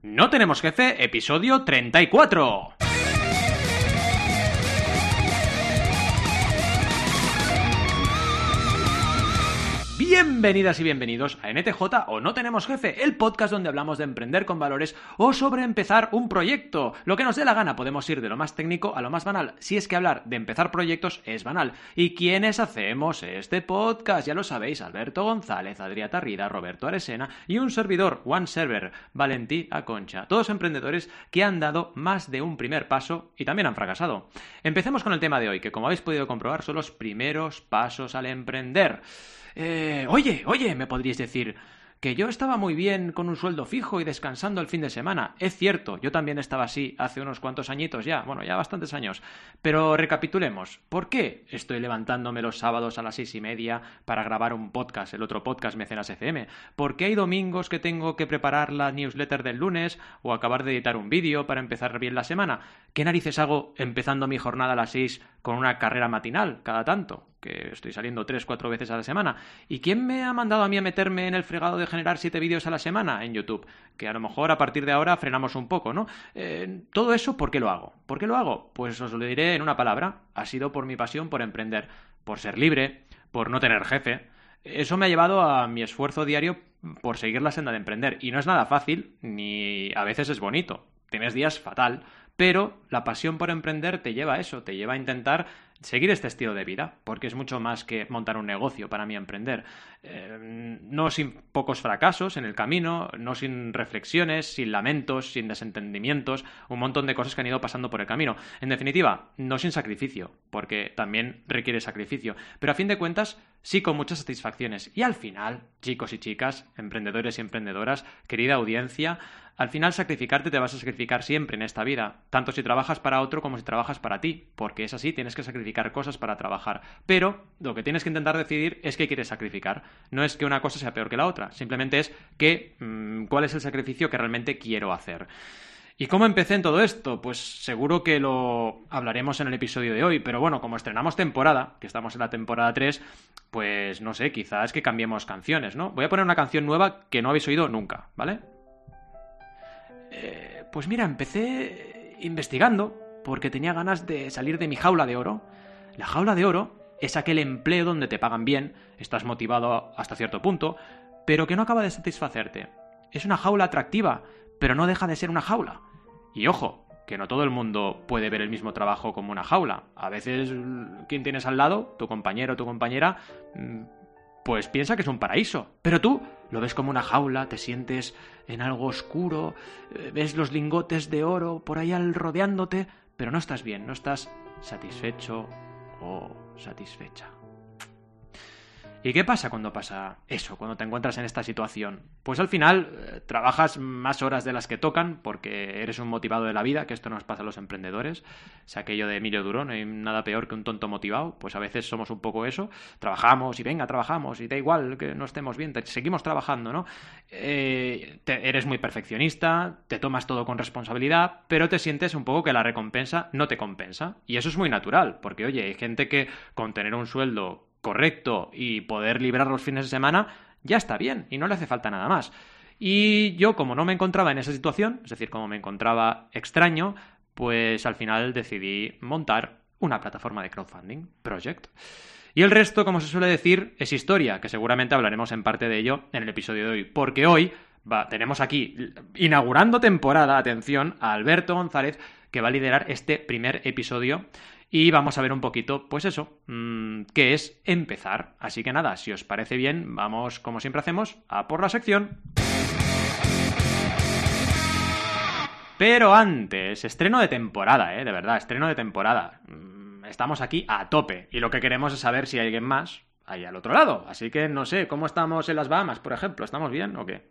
No tenemos jefe, episodio 34. Bienvenidas y bienvenidos a NTJ o No Tenemos Jefe, el podcast donde hablamos de emprender con valores o sobre empezar un proyecto. Lo que nos dé la gana, podemos ir de lo más técnico a lo más banal, si es que hablar de empezar proyectos es banal. ¿Y quiénes hacemos este podcast? Ya lo sabéis, Alberto González, Adrià Tarrida, Roberto Aresena y un servidor, One Server, Valentí Aconcha. Todos emprendedores que han dado más de un primer paso y también han fracasado. Empecemos con el tema de hoy, que como habéis podido comprobar son los primeros pasos al emprender. Eh, oye, oye, me podríais decir que yo estaba muy bien con un sueldo fijo y descansando el fin de semana. Es cierto, yo también estaba así hace unos cuantos añitos ya, bueno, ya bastantes años. Pero recapitulemos, ¿por qué estoy levantándome los sábados a las seis y media para grabar un podcast, el otro podcast Mecenas FM? ¿Por qué hay domingos que tengo que preparar la newsletter del lunes o acabar de editar un vídeo para empezar bien la semana? ¿Qué narices hago empezando mi jornada a las seis con una carrera matinal cada tanto? Que estoy saliendo tres, cuatro veces a la semana. ¿Y quién me ha mandado a mí a meterme en el fregado de generar siete vídeos a la semana en YouTube? Que a lo mejor a partir de ahora frenamos un poco, ¿no? Eh, todo eso, ¿por qué lo hago? ¿Por qué lo hago? Pues os lo diré en una palabra. Ha sido por mi pasión por emprender, por ser libre, por no tener jefe. Eso me ha llevado a mi esfuerzo diario por seguir la senda de emprender. Y no es nada fácil, ni a veces es bonito. Tienes días fatal, pero la pasión por emprender te lleva a eso, te lleva a intentar seguir este estilo de vida, porque es mucho más que montar un negocio para mí emprender. Eh, no sin pocos fracasos en el camino, no sin reflexiones, sin lamentos, sin desentendimientos, un montón de cosas que han ido pasando por el camino. En definitiva, no sin sacrificio, porque también requiere sacrificio, pero a fin de cuentas sí con muchas satisfacciones. Y al final, chicos y chicas, emprendedores y emprendedoras, querida audiencia, al final sacrificarte te vas a sacrificar siempre en esta vida, tanto si trabajas para otro como si trabajas para ti, porque es así, tienes que sacrificar cosas para trabajar. Pero lo que tienes que intentar decidir es qué quieres sacrificar. No es que una cosa sea peor que la otra, simplemente es que mm, cuál es el sacrificio que realmente quiero hacer. ¿Y cómo empecé en todo esto? Pues seguro que lo hablaremos en el episodio de hoy, pero bueno, como estrenamos temporada, que estamos en la temporada 3, pues no sé, quizás que cambiemos canciones, ¿no? Voy a poner una canción nueva que no habéis oído nunca, ¿vale? Eh, pues mira, empecé investigando porque tenía ganas de salir de mi jaula de oro. La jaula de oro es aquel empleo donde te pagan bien, estás motivado hasta cierto punto, pero que no acaba de satisfacerte. Es una jaula atractiva, pero no deja de ser una jaula. Y ojo, que no todo el mundo puede ver el mismo trabajo como una jaula. A veces quien tienes al lado, tu compañero o tu compañera, mm, pues piensa que es un paraíso. Pero tú lo ves como una jaula, te sientes en algo oscuro, eh, ves los lingotes de oro por ahí al rodeándote, pero no estás bien, no estás satisfecho o satisfecha. ¿Y qué pasa cuando pasa eso, cuando te encuentras en esta situación? Pues al final eh, trabajas más horas de las que tocan porque eres un motivado de la vida, que esto nos pasa a los emprendedores. Es aquello de Emilio Duro, no hay nada peor que un tonto motivado. Pues a veces somos un poco eso. Trabajamos y venga, trabajamos y da igual que no estemos bien, seguimos trabajando, ¿no? Eh, eres muy perfeccionista, te tomas todo con responsabilidad, pero te sientes un poco que la recompensa no te compensa. Y eso es muy natural, porque oye, hay gente que con tener un sueldo correcto y poder librar los fines de semana, ya está bien y no le hace falta nada más. Y yo, como no me encontraba en esa situación, es decir, como me encontraba extraño, pues al final decidí montar una plataforma de crowdfunding, Project. Y el resto, como se suele decir, es historia, que seguramente hablaremos en parte de ello en el episodio de hoy, porque hoy tenemos aquí, inaugurando temporada, atención, a Alberto González, que va a liderar este primer episodio y vamos a ver un poquito, pues eso, mm, qué es empezar. Así que nada, si os parece bien, vamos, como siempre hacemos, a por la sección. Pero antes, estreno de temporada, ¿eh? De verdad, estreno de temporada. Mm, estamos aquí a tope y lo que queremos es saber si hay alguien más ahí al otro lado. Así que no sé, ¿cómo estamos en las Bahamas, por ejemplo? ¿Estamos bien o qué?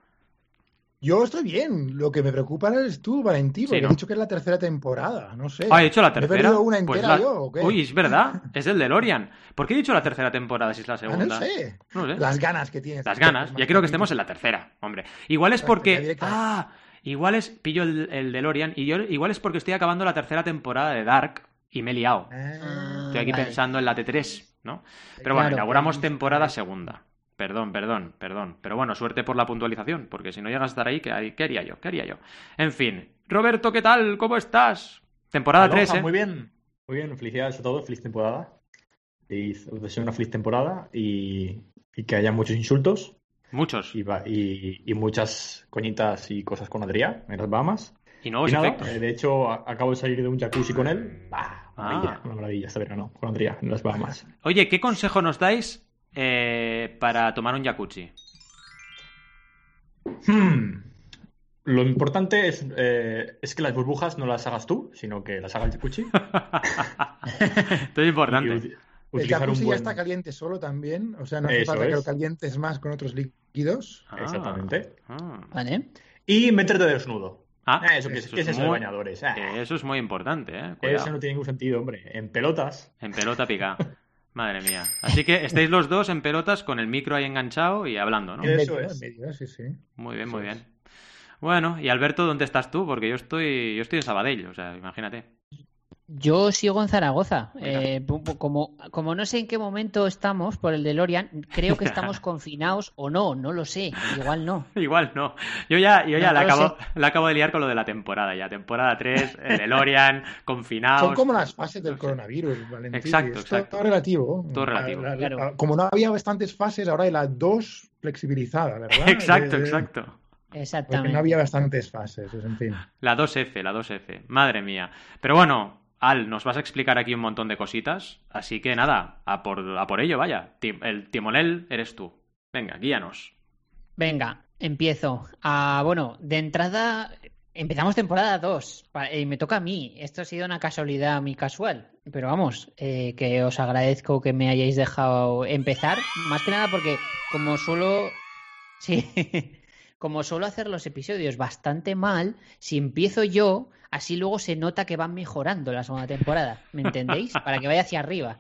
Yo estoy bien. Lo que me preocupa es tú, Valentín, porque he dicho que es la tercera temporada. No sé. Ah, he dicho la tercera. ¿He una pues entera yo, ¿o qué? Uy, es verdad. Es el de Lorian. ¿Por qué he dicho la tercera temporada si es la ah, segunda? no, sé. Las ganas que tienes. Las ganas. Ya creo que estemos en la tercera, hombre. Igual es porque. Ah, igual es. Pillo el, el de Lorian. Y yo igual es porque estoy acabando la tercera temporada de Dark y me he liado. Ah, estoy aquí pensando en la T3, ¿no? Pero bueno, inauguramos temporada segunda. Perdón, perdón, perdón. Pero bueno, suerte por la puntualización, porque si no llegas a estar ahí, ¿qué, haría yo? ¿Qué haría yo? En fin. Roberto, ¿qué tal? ¿Cómo estás? Temporada 3, ¿eh? Muy bien, muy bien. Felicidades a todos, feliz temporada. Y os deseo una feliz temporada y, que haya muchos insultos. Muchos. Y, muchas coñitas y cosas con Adrián en las Bahamas. Y nuevos efectos. Eh, de hecho, acabo de salir de un jacuzzi con él. Bah, maravilla, ah. una maravilla este verano con Adrián en las Bahamas. Oye, ¿qué consejo nos dais eh, para tomar un jacuzzi? Hmm. Lo importante es, eh, es, que las burbujas no las hagas tú, sino que las haga el jacuzzi. Esto es importante. El jacuzzi ya está caliente solo también, o sea, no hace falta que lo calientes más con otros líquidos. Ah. Exactamente. Ah. Vale. Y meterte desnudo. Ah, eso, que, eso, es, muy, bañadores. Eso es muy importante, ¿eh? Eso no tiene ningún sentido, hombre. En pelotas. En pelota pica. Madre mía. Así que estáis los dos en pelotas con el micro ahí enganchado y hablando, ¿no? Eso es. sí, sí. Muy bien, muy bien. Bueno, y Alberto, ¿dónde estás tú? Porque yo estoy, yo estoy en Sabadell, o sea, imagínate. Yo sigo en Zaragoza. Eh, como, como no sé en qué momento estamos por el de Lorian, creo que estamos confinados o no, no lo sé. Igual no. Igual no. Yo ya, yo ya la, acabo, la acabo de liar con lo de la temporada ya. Temporada 3, el de Lorian, confinados. Son como las fases del coronavirus, Valentín. Exacto, exacto. Todo, relativo. Todo relativo. Como no había bastantes fases, ahora hay la 2 flexibilizada, ¿verdad? Exacto, exacto. Exactamente. Porque no había bastantes fases, en fin. La 2F, la 2F. Madre mía. Pero bueno, al, nos vas a explicar aquí un montón de cositas, así que nada, a por, a por ello, vaya. El timonel eres tú. Venga, guíanos. Venga, empiezo. Ah, bueno, de entrada, empezamos temporada 2 y me toca a mí. Esto ha sido una casualidad muy casual, pero vamos, eh, que os agradezco que me hayáis dejado empezar, más que nada porque como suelo... Sí, como suelo hacer los episodios bastante mal, si empiezo yo, así luego se nota que van mejorando la segunda temporada. ¿Me entendéis? Para que vaya hacia arriba.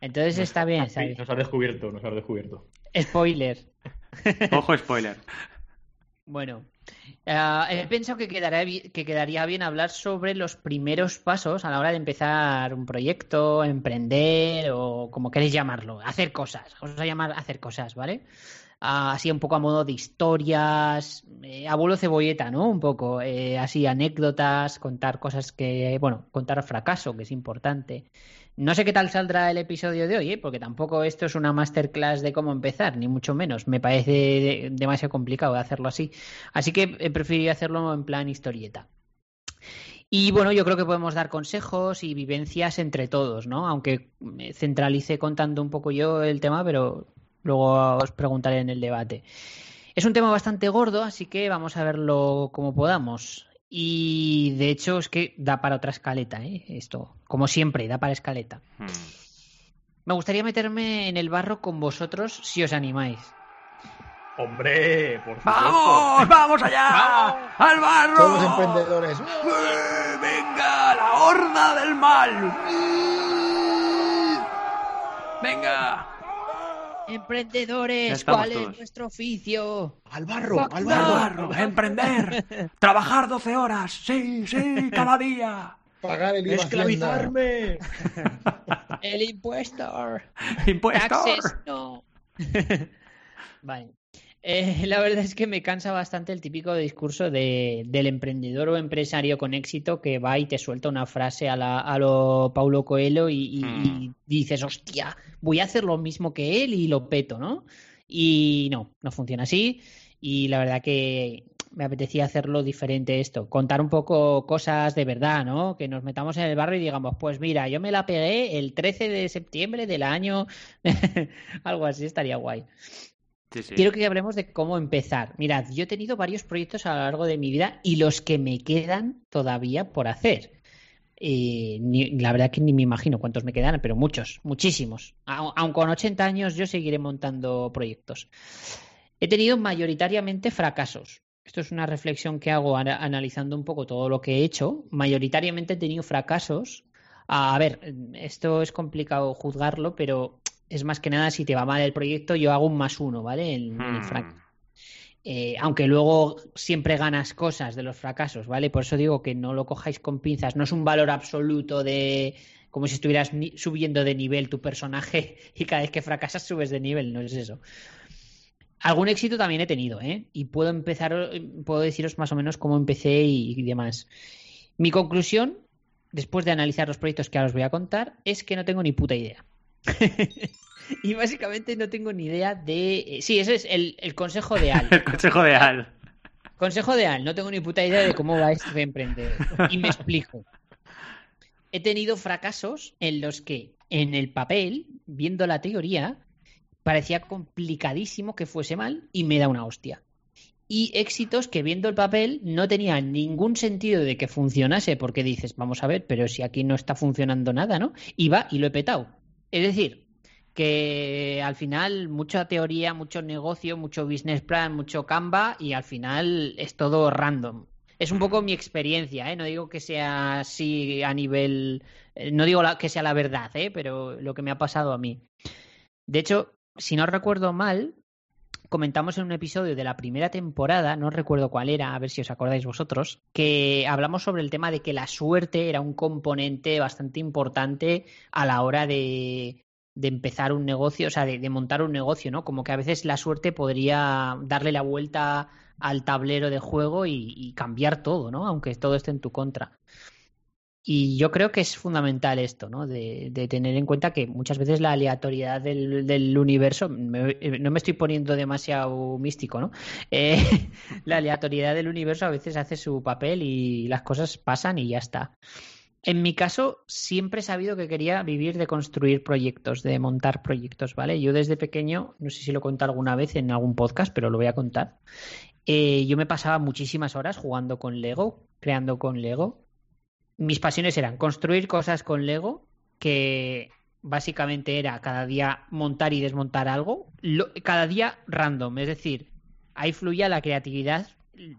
Entonces está bien. Nos ha descubierto, nos ha descubierto. Spoiler. Ojo, spoiler. Bueno, eh, he pensado que, que quedaría bien hablar sobre los primeros pasos a la hora de empezar un proyecto, emprender o como queréis llamarlo, hacer cosas. Vamos a llamar hacer cosas, ¿vale? Así un poco a modo de historias, eh, abuelo cebolleta, ¿no? Un poco, eh, así anécdotas, contar cosas que, bueno, contar fracaso, que es importante. No sé qué tal saldrá el episodio de hoy, ¿eh? porque tampoco esto es una masterclass de cómo empezar, ni mucho menos. Me parece demasiado complicado hacerlo así. Así que he preferido hacerlo en plan historieta. Y bueno, yo creo que podemos dar consejos y vivencias entre todos, ¿no? Aunque centralice contando un poco yo el tema, pero Luego os preguntaré en el debate. Es un tema bastante gordo, así que vamos a verlo como podamos. Y de hecho es que da para otra escaleta, ¿eh? Esto, como siempre, da para escaleta. Hmm. Me gustaría meterme en el barro con vosotros si os animáis. Hombre, por favor. ¡Vamos! ¡Vamos allá! ¡Al barro! Todos emprendedores. ¡Venga! ¡La horda del mal! ¡Venga! Emprendedores, ¿cuál es nuestro oficio? Al barro, al barro. emprender. Trabajar 12 horas, sí, sí, cada día. Pagar el IVA Esclavizarme. el impuestor. Impuestor. no. vale. Eh, la verdad es que me cansa bastante el típico discurso de, del emprendedor o empresario con éxito que va y te suelta una frase a, la, a lo Paulo Coelho y, hmm. dices, hostia, voy a hacer lo mismo que él y lo peto, ¿no? Y no, no funciona así. Y la verdad que me apetecía hacerlo diferente esto, contar un poco cosas de verdad, ¿no? Que nos metamos en el barro y digamos, pues mira, yo me la pegué el 13 de septiembre del año, algo así estaría guay. Quiero que hablemos de cómo empezar. Mirad, yo he tenido varios proyectos a lo largo de mi vida y los que me quedan todavía por hacer. Eh, la verdad que ni me imagino cuántos me quedan, pero muchos, muchísimos. Aun con 80 años yo seguiré montando proyectos. He tenido mayoritariamente fracasos. Esto es una reflexión que hago analizando un poco todo lo que he hecho. Mayoritariamente he tenido fracasos. A ver, esto es complicado juzgarlo, pero es más que nada si te va mal el proyecto, yo hago un más uno, ¿vale? En, hmm. eh, aunque luego siempre ganas cosas de los fracasos, ¿vale? Por eso digo que no lo cojáis con pinzas, no es un valor absoluto de como si estuvieras subiendo de nivel tu personaje y cada vez que fracasas subes de nivel, no es eso. Algún éxito también he tenido, ¿eh? Y puedo empezar, puedo deciros más o menos cómo empecé y, demás. Mi conclusión, después de analizar los proyectos que ahora os voy a contar, es que no tengo ni puta idea. y básicamente no tengo ni idea de. Eh, sí, ese es el, consejo de Al. el consejo de Al. Consejo de Al, no tengo ni puta idea de cómo va esto de emprender. Y me explico. He tenido fracasos en los que en el papel, viendo la teoría, parecía complicadísimo que fuese mal y me da una hostia. Y éxitos que viendo el papel no tenía ningún sentido de que funcionase, porque dices, vamos a ver, pero si aquí no está funcionando nada, ¿no? Y va y lo he petado. Es decir, que al final mucha teoría, mucho negocio, mucho business plan, mucho Canva y al final es todo random. Es un poco mi experiencia, ¿eh? no digo que sea así a nivel, eh, no digo que sea la verdad, ¿eh? pero lo que me ha pasado a mí. De hecho, si no recuerdo mal, comentamos en un episodio de la primera temporada, no recuerdo cuál era, a ver si os acordáis vosotros, que hablamos sobre el tema de que la suerte era un componente bastante importante a la hora de, de empezar un negocio, o sea, de, montar un negocio, ¿no? Como que a veces la suerte podría darle la vuelta al tablero de juego y, cambiar todo, ¿no? Aunque todo esté en tu contra. Y yo creo que es fundamental esto, ¿no? De, tener en cuenta que muchas veces la aleatoriedad del, universo, eh, no me estoy poniendo demasiado místico, ¿no? Eh, la aleatoriedad del universo a veces hace su papel y las cosas pasan y ya está. En mi caso, siempre he sabido que quería vivir de construir proyectos, de montar proyectos, ¿vale? Yo desde pequeño, no sé si lo contado alguna vez en algún podcast, pero lo voy a contar. Eh, yo me pasaba muchísimas horas jugando con Lego, creando con Lego. Mis pasiones eran construir cosas con Lego, que básicamente era cada día montar y desmontar algo, cada día random, es decir, ahí fluía la creatividad,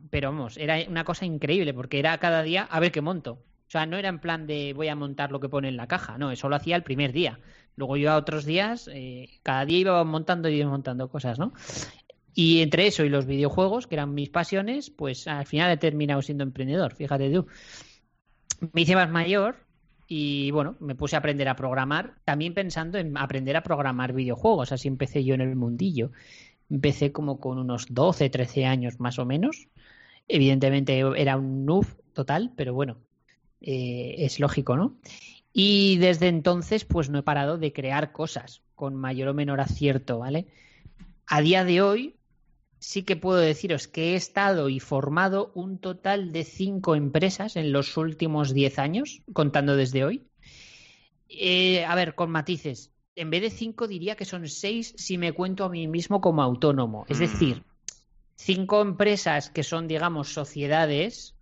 pero vamos, era una cosa increíble porque era cada día a ver qué monto. O sea, no era en plan de voy a montar lo que pone en la caja, no, eso lo hacía el primer día. Luego yo a otros días, eh, cada día iba montando y desmontando cosas, ¿no? Y entre eso y los videojuegos, que eran mis pasiones, pues al final he terminado siendo emprendedor, fíjate tú. Me hice más mayor y bueno, me puse a aprender a programar, también pensando en aprender a programar videojuegos, así empecé yo en el mundillo. Empecé como con unos 12, 13 años más o menos. Evidentemente era un noob total, pero bueno, eh, es lógico, ¿no? Y desde entonces, pues no he parado de crear cosas con mayor o menor acierto, ¿vale? A día de hoy, sí que puedo deciros que he estado y formado un total de cinco empresas en los últimos diez años, contando desde hoy. Eh, a ver, con matices. En vez de cinco, diría que son seis si me cuento a mí mismo como autónomo. Es mm. decir, cinco empresas que son, digamos, sociedades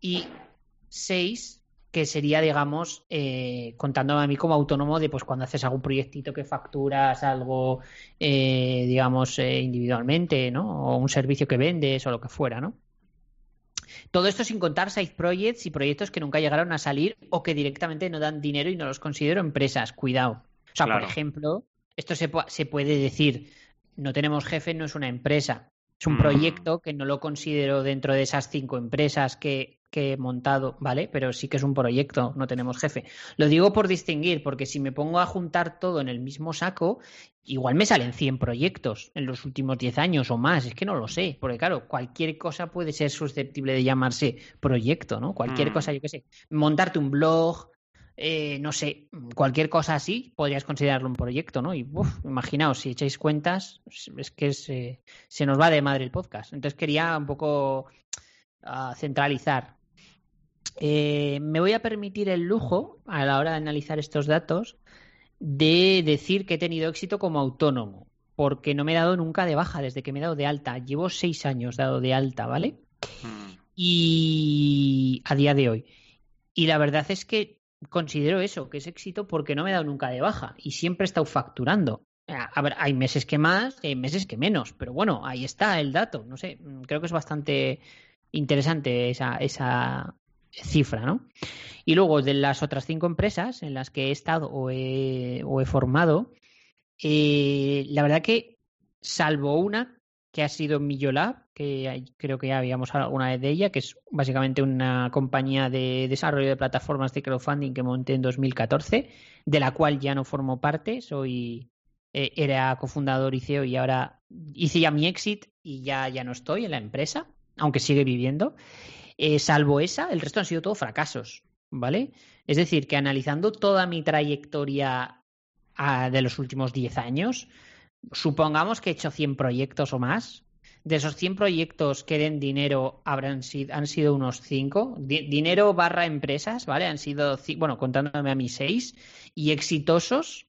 y seis que sería, digamos, eh, contándome a mí como autónomo de pues cuando haces algún proyectito que facturas algo, eh, digamos, eh, individualmente, ¿no? O un servicio que vendes o lo que fuera, ¿no? Todo esto sin contar side projects y proyectos que nunca llegaron a salir o que directamente no dan dinero y no los considero empresas. Cuidado. O sea, por ejemplo, esto se, se puede decir, no tenemos jefe, no es una empresa. Es un mm. proyecto que no lo considero dentro de esas cinco empresas que que he montado, ¿vale? Pero sí que es un proyecto, no tenemos jefe. Lo digo por distinguir, porque si me pongo a juntar todo en el mismo saco, igual me salen 100 proyectos en los últimos 10 años o más, es que no lo sé, porque claro, cualquier cosa puede ser susceptible de llamarse proyecto, ¿no? Cualquier mm. cosa, yo qué sé, montarte un blog, eh, no sé, cualquier cosa así, podrías considerarlo un proyecto, ¿no? Y uf, imaginaos, si echáis cuentas, es que se, se nos va de madre el podcast. Entonces quería un poco ah, centralizar eh, me voy a permitir el lujo, a la hora de analizar estos datos, de decir que he tenido éxito como autónomo, porque no me he dado nunca de baja desde que me he dado de alta. Llevo seis años dado de alta, ¿vale? Hmm. Y a día de hoy. Y la verdad es que considero eso, que es éxito porque no me he dado nunca de baja y siempre he estado facturando. A ver, hay meses que más, hay meses que menos, pero bueno, ahí está el dato. No sé, creo que es bastante interesante esa, esa, cifra, ¿no? Y luego de las otras cinco empresas en las que he estado o he, formado, eh, la verdad que salvo una que ha sido Millolab, que creo que ya habíamos hablado alguna vez de ella, que es básicamente una compañía de desarrollo de plataformas de crowdfunding que monté en 2014, de la cual ya no formo parte, soy eh, era cofundador y CEO y ahora hice ya mi exit y ya, ya no estoy en la empresa, aunque sigue viviendo. Eh, salvo esa, el resto han sido todo fracasos, ¿vale? Es decir, que analizando toda mi trayectoria ah, de los últimos 10 años, supongamos que he hecho 100 proyectos o más. De esos 100 proyectos que den dinero habrán sido, han sido unos 5. dinero barra empresas, ¿vale? Han sido, bueno, contándome a mis 6. Y exitosos,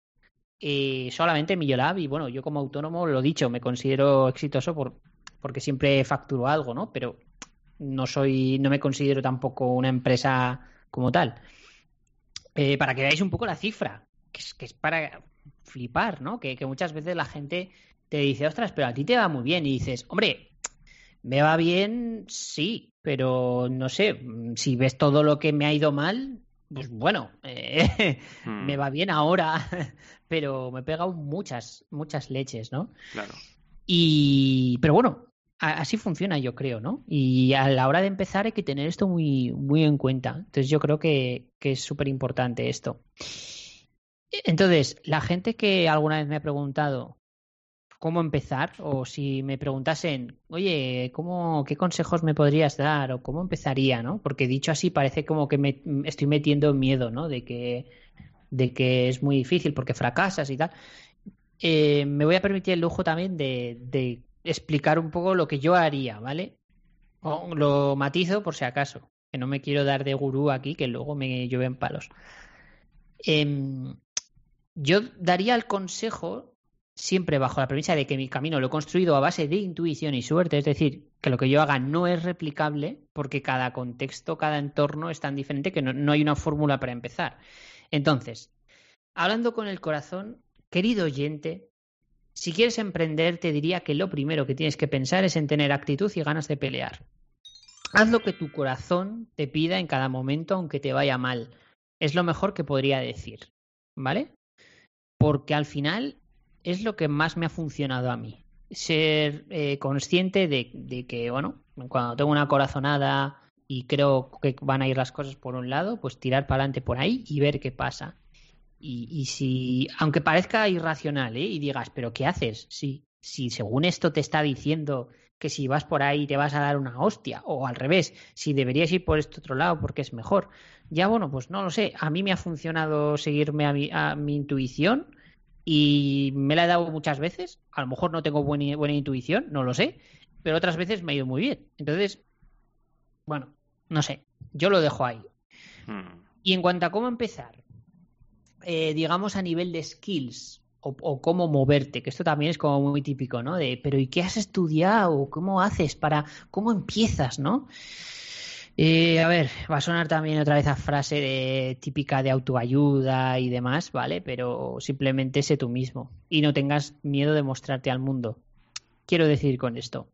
eh, solamente Millolab. Y bueno, yo como autónomo, lo dicho, me considero exitoso por, porque siempre facturo algo, ¿no? Pero no soy, no me considero tampoco una empresa como tal. Eh, para que veáis un poco la cifra, que es, que es para flipar, ¿no? Que, que, muchas veces la gente te dice, ostras, pero a ti te va muy bien. Y dices, hombre, me va bien, sí, pero no sé, si ves todo lo que me ha ido mal, pues bueno, eh, me hmm. va bien ahora, pero me he pegado muchas, muchas leches, ¿no? Claro. Y, pero bueno, así funciona, yo creo, ¿no? Y a la hora de empezar hay que tener esto muy, muy en cuenta. Entonces yo creo que, que es súper importante esto. Entonces, la gente que alguna vez me ha preguntado cómo empezar, o si me preguntasen, oye, ¿cómo, ¿qué consejos me podrías dar? o cómo empezaría, ¿no? Porque dicho así parece como que me estoy metiendo miedo, ¿no? De que, de que es muy difícil porque fracasas y tal. Eh, me voy a permitir el lujo también de, de explicar un poco lo que yo haría, ¿vale? Lo matizo por si acaso, que no me quiero dar de gurú aquí, que luego me llueven palos. Em, yo daría el consejo siempre bajo la premisa de que mi camino lo he construido a base de intuición y suerte, es decir, que lo que yo haga no es replicable porque cada contexto, cada entorno es tan diferente que no, no hay una fórmula para empezar. Entonces, hablando con el corazón, querido oyente, si quieres emprender, te diría que lo primero que tienes que pensar es en tener actitud y ganas de pelear. Haz lo que tu corazón te pida en cada momento, aunque te vaya mal. Es lo mejor que podría decir, ¿vale? Porque al final es lo que más me ha funcionado a mí. Ser eh, consciente de, de que, bueno, cuando tengo una corazonada y creo que van a ir las cosas por un lado, pues tirar para adelante por ahí y ver qué pasa. Y, si, aunque parezca irracional, ¿eh? y digas, pero ¿qué haces? Si, si según esto te está diciendo que si vas por ahí te vas a dar una hostia, o al revés, si deberías ir por este otro lado porque es mejor. Ya bueno, pues no lo sé, a mí me ha funcionado seguirme a mi, a mi intuición y me la he dado muchas veces, a lo mejor no tengo buena, buena intuición, no lo sé, pero otras veces me ha ido muy bien. Entonces, bueno, no sé, yo lo dejo ahí. Hmm. Y en cuanto a cómo empezar, eh, digamos, a nivel de skills o, cómo moverte, que esto también es como muy típico, ¿no? De, pero ¿y qué has estudiado? ¿Cómo haces para, cómo empiezas, ¿no? Eh, a ver, va a sonar también otra vez a frase típica de autoayuda y demás, ¿vale? Pero simplemente sé tú mismo y no tengas miedo de mostrarte al mundo. Quiero decir con esto,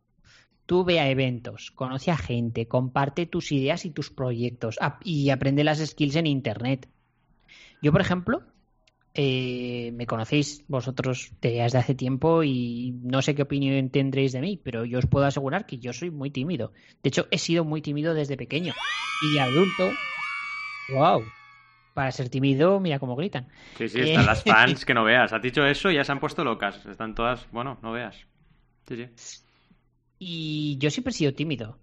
tú ve a eventos, conoce a gente, comparte tus ideas y tus proyectos y aprende las skills en Internet. Yo, por ejemplo, eh, me conocéis vosotros desde hace tiempo y no sé qué opinión tendréis de mí, pero yo os puedo asegurar que yo soy muy tímido. De hecho, he sido muy tímido desde pequeño. Y de adulto, wow, para ser tímido, mira cómo gritan. Sí, sí, están las fans que no veas. Has dicho eso y ya se han puesto locas. Están todas, bueno, no veas. Sí, sí. Y yo siempre he sido tímido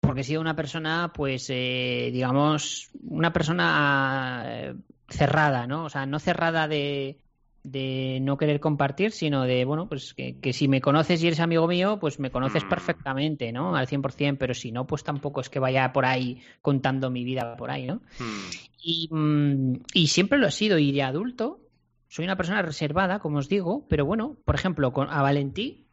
porque he sido una persona, pues, eh, digamos, una persona eh, cerrada, ¿no? O sea, no cerrada de, de no querer compartir, sino de, bueno, pues que, si me conoces y eres amigo mío, pues me conoces mm. perfectamente, ¿no? Al 100%, pero si no, pues tampoco es que vaya por ahí contando mi vida por ahí, ¿no? Mm. Y, mm, y, siempre lo he sido, y de adulto soy una persona reservada, como os digo, pero bueno, por ejemplo, con, a Valentí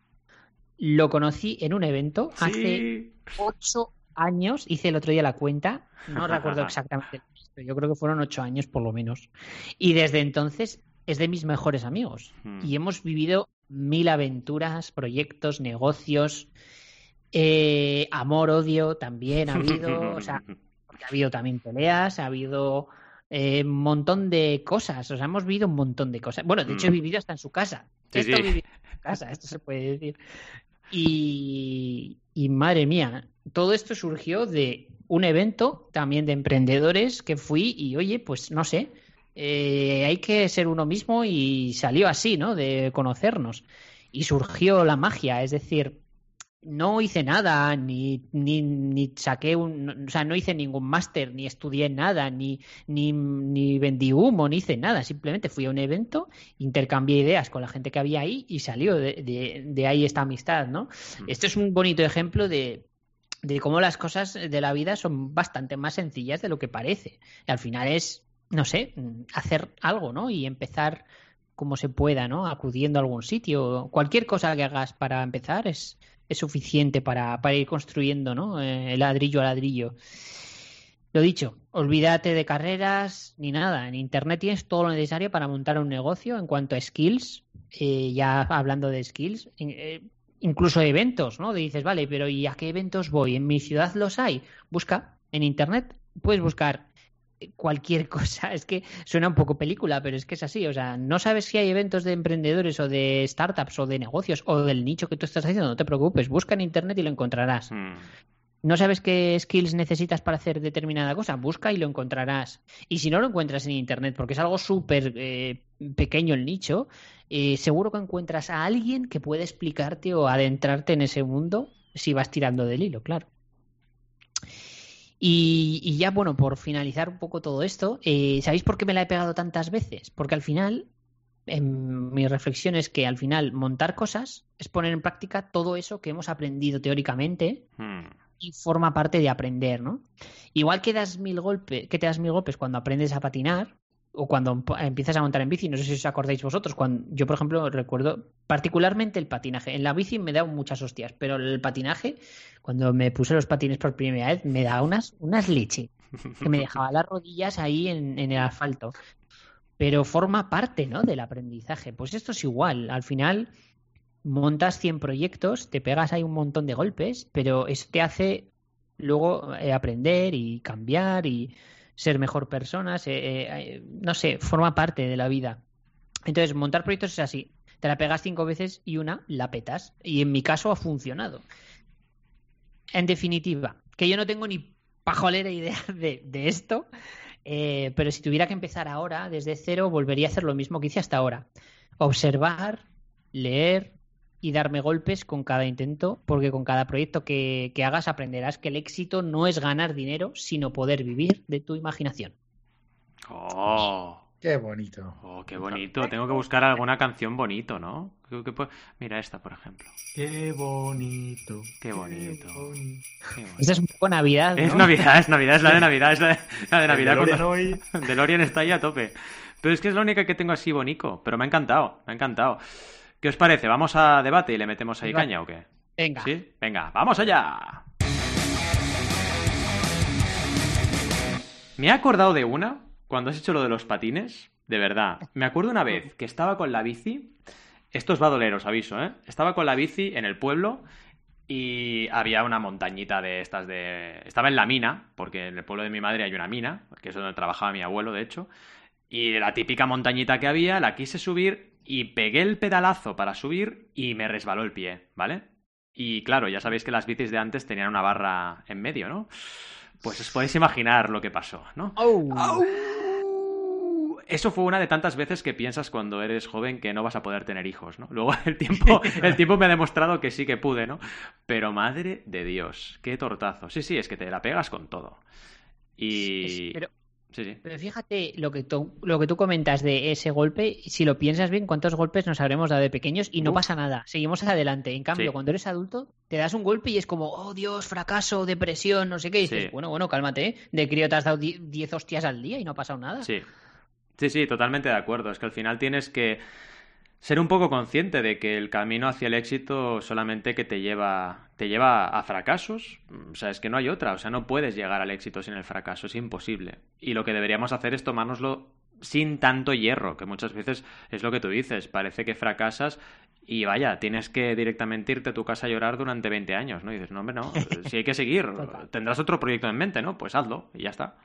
lo conocí en un evento hace ocho años, hice el otro día la cuenta, no recuerdo exactamente, yo creo que fueron ocho años por lo menos. Y desde entonces es de mis mejores amigos. Hmm. Y hemos vivido mil aventuras, proyectos, negocios, eh, amor, odio también ha habido, o sea, ha habido también peleas, ha habido eh, un montón de cosas, o sea, hemos vivido un montón de cosas. Bueno, de hecho he hmm. vivido hasta en su casa. esto en su casa, esto se puede decir. Y, y madre mía, todo esto surgió de un evento también de emprendedores que fui y oye, pues no sé, eh, hay que ser uno mismo y salió así, ¿no? De conocernos. y surgió la magia. Es decir, no hice nada, ni, ni, ni saqué un, o sea, no hice ningún máster, ni estudié nada, ni, ni, ni vendí humo, ni hice nada. Simplemente fui a un evento, intercambié ideas con la gente que había ahí y salió de, de, de ahí esta amistad, ¿no? Mm. Esto es un bonito ejemplo de, de cómo las cosas de la vida son bastante más sencillas de lo que parece. Y al final es, no sé, hacer algo, ¿no? Y empezar como se pueda, ¿no? Acudiendo a algún sitio. Cualquier cosa que hagas para empezar es, es suficiente para, para ir construyendo, ¿no? Eh, ladrillo a ladrillo. Lo dicho, olvídate de carreras ni nada. En Internet tienes todo lo necesario para montar un negocio en cuanto a skills. Eh, ya hablando de skills, eh, incluso eventos, ¿no? dices, vale, pero ¿y a qué eventos voy? ¿En mi ciudad los hay? Busca en Internet, puedes buscar cualquier cosa. Es que suena un poco película, pero es que es así. O sea, no sabes si hay eventos de emprendedores o de startups o de negocios o del nicho que tú estás haciendo, no te preocupes. Busca en Internet y lo encontrarás. Mm. ¿No sabes qué skills necesitas para hacer determinada cosa? Busca y lo encontrarás. Y si no lo encuentras en Internet, porque es algo súper eh, pequeño el nicho, eh, seguro que encuentras a alguien que puede explicarte o adentrarte en ese mundo si vas tirando del hilo, claro. Y, ya, bueno, por finalizar un poco todo esto, eh, ¿sabéis por qué me la he pegado tantas veces? Porque al final, en mi reflexión es que al final montar cosas es poner en práctica todo eso que hemos aprendido teóricamente Mm. Y forma parte de aprender, ¿no? Igual que das mil golpes, que te das mil golpes cuando aprendes a patinar o cuando emp- empiezas a montar en bici, no sé si os acordáis vosotros, cuando yo por ejemplo recuerdo particularmente el patinaje. En la bici me da muchas hostias, pero el patinaje, cuando me puse los patines por primera vez, me da unas unas leche que me dejaba las rodillas ahí en, en el asfalto. Pero forma parte, ¿no? Del aprendizaje. Pues esto es igual. Al final montas 100 proyectos, te pegas ahí un montón de golpes, pero eso te hace luego eh, aprender y cambiar y ser mejor personas. eh, eh, no sé, forma parte de la vida. Entonces, montar proyectos es así. Te la pegas cinco veces y una la petas. Y en mi caso ha funcionado. En definitiva, que yo no tengo ni pajolera idea de, esto, pero si tuviera que empezar ahora, desde cero, volvería a hacer lo mismo que hice hasta ahora. Observar, leer y darme golpes con cada intento, porque con cada proyecto que, que hagas aprenderás que el éxito no es ganar dinero, sino poder vivir de tu imaginación. Oh, Qué bonito. oh, qué bonito. Tengo que buscar alguna canción bonito, ¿no? Mira esta, por ejemplo. Qué bonito. Qué bonito. bonito. Qué bonito. Esta es un poco Navidad, ¿no? Es Navidad, es Navidad, es la de Navidad, es la de, la de Navidad. DeLorean con- hoy. DeLorean está ahí a tope. Pero es que es la única que tengo así bonito. Pero me ha encantado, me ha encantado. ¿Qué os parece? ¿Vamos a debate y le metemos ahí caña o qué? Venga. ¿Sí? Venga, vamos allá. Me he acordado de una, cuando has hecho lo de los patines, de verdad. Me acuerdo una vez que estaba con la bici. Esto os va a doler, os aviso, ¿eh? Estaba con la bici en el pueblo y había una montañita de estas de... Estaba en la mina, porque en el pueblo de mi madre hay una mina, que es donde trabajaba mi abuelo, de hecho. Y la típica montañita que había, la quise subir y pegué el pedalazo para subir y me resbaló el pie, ¿vale? Y claro, ya sabéis que las bicis de antes tenían una barra en medio, ¿no? Pues os podéis imaginar lo que pasó, ¿no? ¡Au! Eso fue una de tantas veces que piensas cuando eres joven que no vas a poder tener hijos, ¿no? Luego el tiempo, el tiempo me ha demostrado que sí que pude, ¿no? Pero madre de Dios, qué tortazo. Sí, sí, es que te la pegas con todo. Y... Pero, Sí, sí. pero fíjate lo que, tú, lo que tú comentas de ese golpe, si lo piensas bien, cuántos golpes nos habremos dado de pequeños y no Uf. pasa nada, seguimos adelante. En cambio, Sí. cuando eres adulto, te das un golpe y es como, oh Dios, fracaso, depresión, no sé qué. Y dices, bueno, bueno, cálmate, ¿eh? de crío te has dado 10 hostias al día y no ha pasado nada. Sí. Sí, sí, totalmente de acuerdo. Es que al final tienes que ser un poco consciente de que el camino hacia el éxito solamente que te lleva, te lleva a fracasos. O sea, es que no hay otra. O sea, no puedes llegar al éxito sin el fracaso. Es imposible. Y lo que deberíamos hacer es tomárnoslo sin tanto hierro, que muchas veces es lo que tú dices. Parece que fracasas y vaya, tienes que directamente irte a tu casa a llorar durante 20 años, ¿no? Y dices, no, hombre, no, si hay que seguir, tendrás otro proyecto en mente, ¿no? Pues hazlo y ya está.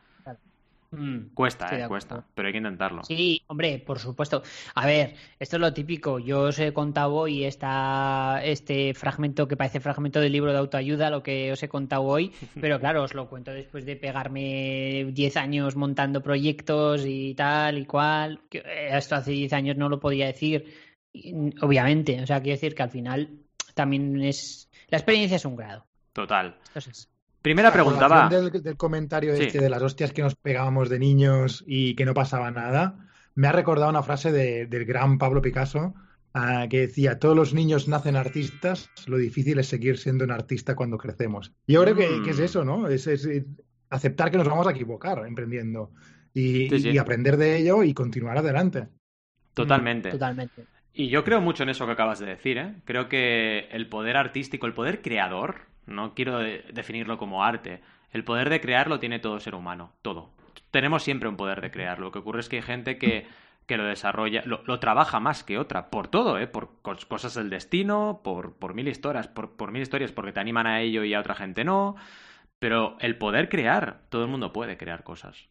Mm. Cuesta, eh, cuesta, pero hay que intentarlo. Sí, hombre, por supuesto. A ver, esto es lo típico. Yo os he contado hoy esta, este fragmento que parece fragmento del libro de autoayuda, lo que os he contado hoy, pero claro, os lo cuento después de pegarme 10 años montando proyectos y tal y cual. Esto hace 10 años no lo podía decir. obviamente, o sea, quiero decir que al final también es... La experiencia es un grado. Total. Entonces, Primera pregunta, va. Del, del comentario este de las hostias que nos pegábamos de niños y que no pasaba nada, me ha recordado una frase del gran Pablo Picasso ah, que decía, todos los niños nacen artistas, lo difícil es seguir siendo un artista cuando crecemos. Yo creo que, es mm. eso, ¿no? Es, aceptar que nos vamos a equivocar emprendiendo y, aprender de ello y continuar adelante. Totalmente. Totalmente. Y yo creo mucho en eso que acabas de decir, ¿eh? Creo que el poder artístico, el poder creador, no quiero definirlo como arte. El poder de crear lo tiene todo ser humano, todo. Tenemos siempre un poder de crear. Lo que ocurre es que hay gente que, que lo desarrolla, lo, trabaja más que otra, por todo, ¿eh? por cosas del destino, por, por mil historias, por, por mil historias, porque te animan a ello y a otra gente no. Pero el poder crear, todo el mundo puede crear cosas.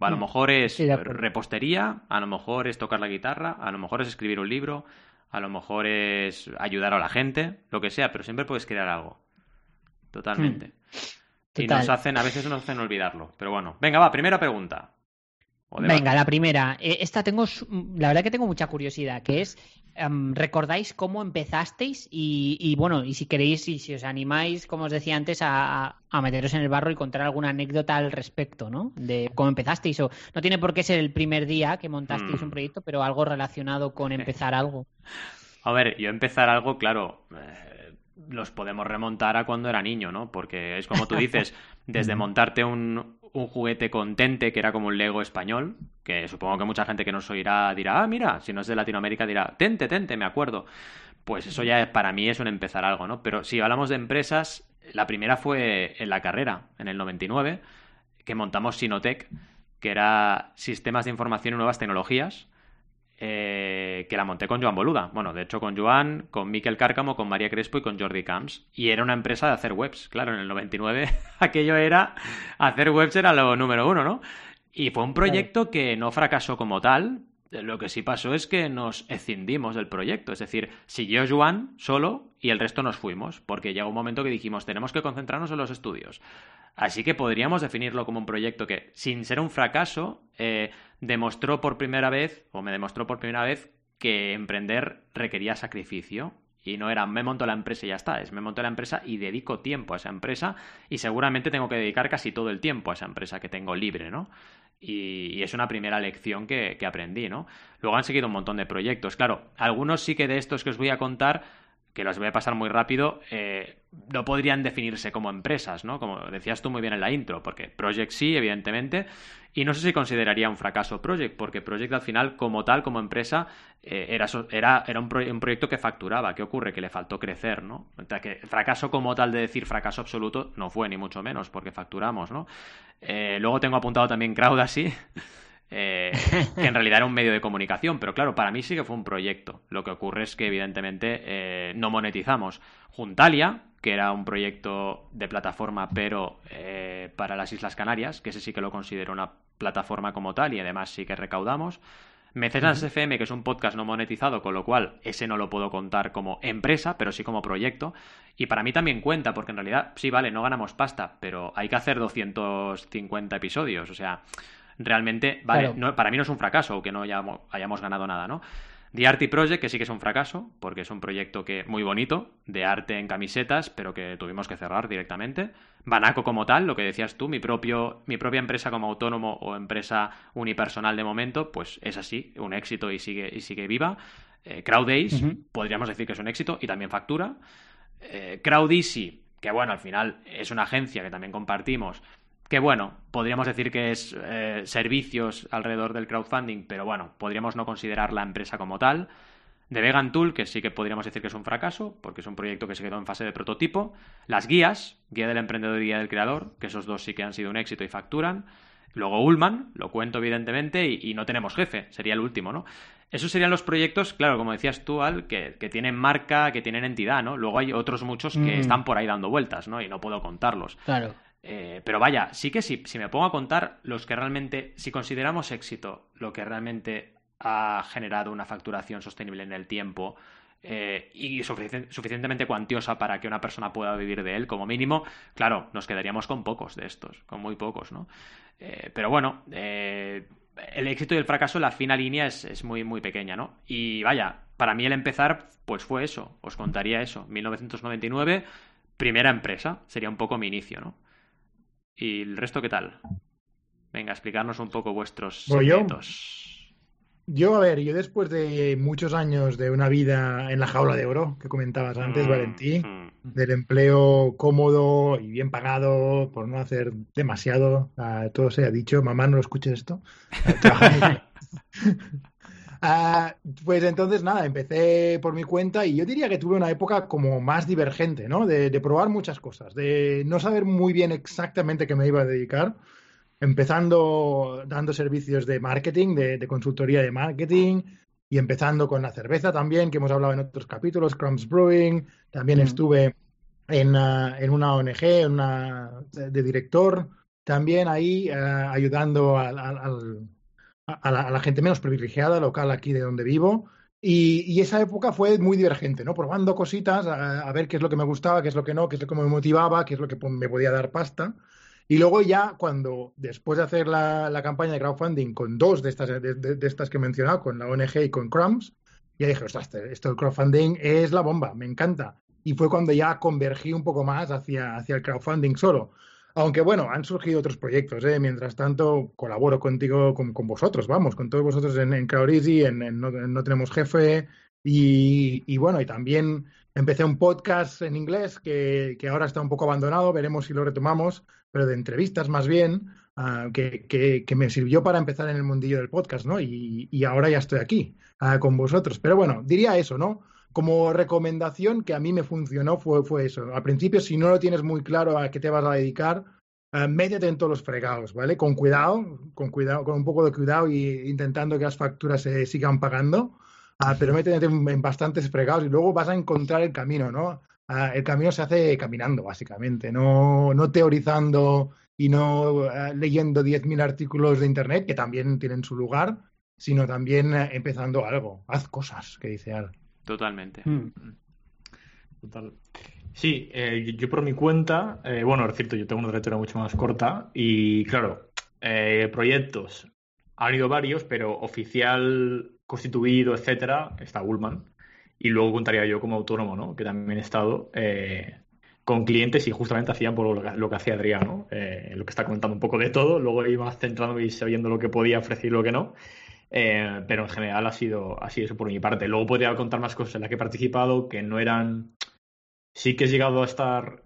A lo mm, mejor es repostería, a lo mejor es tocar la guitarra, a lo mejor es escribir un libro, a lo mejor es ayudar a la gente, lo que sea, pero siempre puedes crear algo. Totalmente. Hmm. Y nos hacen, a veces nos hacen olvidarlo. Pero bueno, venga, va, primera pregunta. Venga, la primera. Eh, esta tengo, la verdad que tengo mucha curiosidad, que es, em, ¿recordáis cómo empezasteis? Y, bueno, y si queréis, y si os animáis, como os decía antes, a, meteros en el barro y contar alguna anécdota al respecto, ¿no? De cómo empezasteis. O no tiene por qué ser el primer día que montasteis un hmm. proyecto, pero algo relacionado con empezar algo. A ver, yo empezar algo, claro, eh, los podemos remontar a cuando era niño, ¿no? Porque es como tú dices, desde montarte un, un juguete con Tente, que era como un Lego español, que supongo que mucha gente que nos oirá dirá, ah, mira, si no es de Latinoamérica dirá, Tente, Tente, me acuerdo. Pues eso ya para mí es un empezar algo, ¿no? Pero si hablamos de empresas, la primera fue en la carrera, en el 99, que montamos Sinotec, que era Sistemas de Información y Nuevas Tecnologías, eh, que la monté con Joan Boluda. Bueno, de hecho con Joan, con Miquel Cárcamo, con María Crespo y con Jordi Camps. Y era una empresa de hacer webs. Claro, en el 99 aquello era... Hacer webs era lo número uno, ¿no? Y fue un proyecto que no fracasó como tal. Lo que sí pasó es que nos escindimos del proyecto. Es decir, siguió Joan solo y el resto nos fuimos. Porque llegó un momento que dijimos, tenemos que concentrarnos en los estudios. Así que podríamos definirlo como un proyecto que, sin ser un fracaso, eh, demostró por primera vez, o me demostró por primera vez, que emprender requería sacrificio. Y no era me monto la empresa y ya está, es me monto la empresa y dedico tiempo a esa empresa y seguramente tengo que dedicar casi todo el tiempo a esa empresa que tengo libre, ¿no? Y, es una primera lección que, que aprendí, ¿no? Luego han seguido un montón de proyectos. Claro, algunos sí que de estos que os voy a contar que los voy a pasar muy rápido, eh, no podrían definirse como empresas, ¿no? Como decías tú muy bien en la intro, porque Project sí, evidentemente, y no sé si consideraría un fracaso Project, porque Project al final, como tal, como empresa, eh, era, era, era un, proyecto que facturaba. ¿Qué ocurre? Que le faltó crecer, ¿no? O sea, que fracaso como tal de decir fracaso absoluto no fue, ni mucho menos, porque facturamos, ¿no? Eh, luego tengo apuntado también Crowd así. Eh, que en realidad era un medio de comunicación, pero claro, para mí sí que fue un proyecto. Lo que ocurre es que evidentemente eh, no monetizamos. Juntalia, que era un proyecto de plataforma, pero eh, para las Islas Canarias, que ese sí que lo considero una plataforma como tal y además sí que recaudamos. Mecenas FM, que es un podcast no monetizado, con lo cual ese no lo puedo contar como empresa, pero sí como proyecto. Y para mí también cuenta, porque en realidad, sí, vale, no ganamos pasta, pero hay que hacer 250 episodios. O sea, realmente, vale, para mí no es un fracaso que no hayamos, hayamos ganado nada, ¿no? The Arty Project, que sí que es un fracaso, porque es un proyecto que muy bonito, de arte en camisetas, pero que tuvimos que cerrar directamente. Banaco como tal, lo que decías tú, mi, propio, mi propia empresa como autónomo o empresa unipersonal de momento, pues es así, un éxito y sigue, y sigue viva. Eh, Crowdace, podríamos decir que es un éxito y también factura. Eh, Crowdeasy, que bueno, al final es una agencia que también compartimos, que bueno, podríamos decir que es eh, servicios alrededor del crowdfunding, pero bueno, podríamos no considerar la empresa como tal. De Vegan Tool, que sí que podríamos decir que es un fracaso, porque es un proyecto que se quedó en fase de prototipo. Las guías, Guía del Emprendedor y Guía del Creador, que esos dos sí que han sido un éxito y facturan. Luego Ullman, lo cuento evidentemente, y, no tenemos jefe, sería el último, ¿no? Esos serían los proyectos, claro, como decías tú, Al, que, tienen marca, que tienen entidad, ¿no? Luego hay otros muchos que mm. están por ahí dando vueltas, ¿no? Y no puedo contarlos. Claro. Eh, pero vaya, sí que sí, si me pongo a contar los que realmente, si consideramos éxito lo que realmente ha generado una facturación sostenible en el tiempo, eh, y suficientemente cuantiosa para que una persona pueda vivir de él, como mínimo, claro, nos quedaríamos con pocos de estos, con muy pocos, ¿no? Eh, pero bueno, el éxito y el fracaso, la fina línea es, es, muy, muy pequeña, ¿no? Y vaya, para mí el empezar, pues fue eso, os contaría eso, 1999, primera empresa, sería un poco mi inicio, ¿no? ¿Y el resto qué tal? Venga, explicarnos un poco vuestros secretos. Yo, a ver, yo después de muchos años de una vida en la jaula de oro que comentabas antes, mm, Valentín, mm. del empleo cómodo y bien pagado por no hacer demasiado, todo se ha dicho, mamá, no lo escuches esto. Ah, pues entonces nada, empecé por mi cuenta y yo diría que tuve una época como más divergente, ¿no? De, de probar muchas cosas, de no saber muy bien exactamente qué me iba a dedicar empezando dando servicios de marketing, de, consultoría de marketing, y empezando con la cerveza también, que hemos hablado en otros capítulos, Crumbs Brewing. También mm. estuve en, uh, en, una ONG, en una, de director, también ahí uh, ayudando a, la, gente menos privilegiada local aquí de donde vivo. Y, esa época fue muy divergente, ¿no? Probando cositas, a, ver qué es lo que me gustaba, qué es lo que no, qué es lo que me motivaba, qué es lo que me podía dar pasta. Y luego ya cuando, después de hacer la, campaña de crowdfunding con dos de estas, de, estas que he mencionado, con la ONG y con Crumbs, ya dije, ostras, esto del crowdfunding es la bomba, me encanta. Y fue cuando ya convergí un poco más hacia, hacia el crowdfunding solo. Aunque bueno, han surgido otros proyectos, ¿eh? Mientras tanto, colaboro contigo, con, vosotros, vamos, con todos vosotros en, en en, no, Tenemos Jefe, y, y, bueno, y también empecé un podcast en inglés que, que, ahora está un poco abandonado, veremos si lo retomamos, pero de entrevistas más bien, uh, que, que, que, me sirvió para empezar en el mundillo del podcast, ¿no? Y, y ahora ya estoy aquí uh, con vosotros. Pero bueno, diría eso, ¿no? Como recomendación que a mí me funcionó fue, eso. Al principio, si no lo tienes muy claro a qué te vas a dedicar, uh, métete en todos los fregados, ¿vale? Con cuidado, con cuidado, con un poco de cuidado y intentando que las facturas se sigan pagando. pero métete en, en bastantes fregados y luego vas a encontrar el camino, ¿no? Ah, el camino se hace caminando, básicamente, no, no teorizando y no uh, leyendo 10.000 artículos de Internet, que también tienen su lugar, sino también uh, empezando algo. Haz cosas, que dice Al. Totalmente. Mm. Total. Sí, eh, yo por mi cuenta, eh, bueno, es cierto, yo tengo una trayectoria mucho más corta y claro, eh, proyectos, han ido varios, pero oficial, constituido, etcétera, está Ullman. Y luego contaría yo como autónomo, ¿no? Que también he estado eh, con clientes y justamente hacían por lo que, hacía Adrián, ¿no? Eh, lo que está comentando un poco de todo, luego iba centrándome y sabiendo lo que podía ofrecer y lo que no. Eh, pero en general ha sido, ha sido eso por mi parte. Luego podría contar más cosas en las que he participado que no eran. Sí que he llegado a estar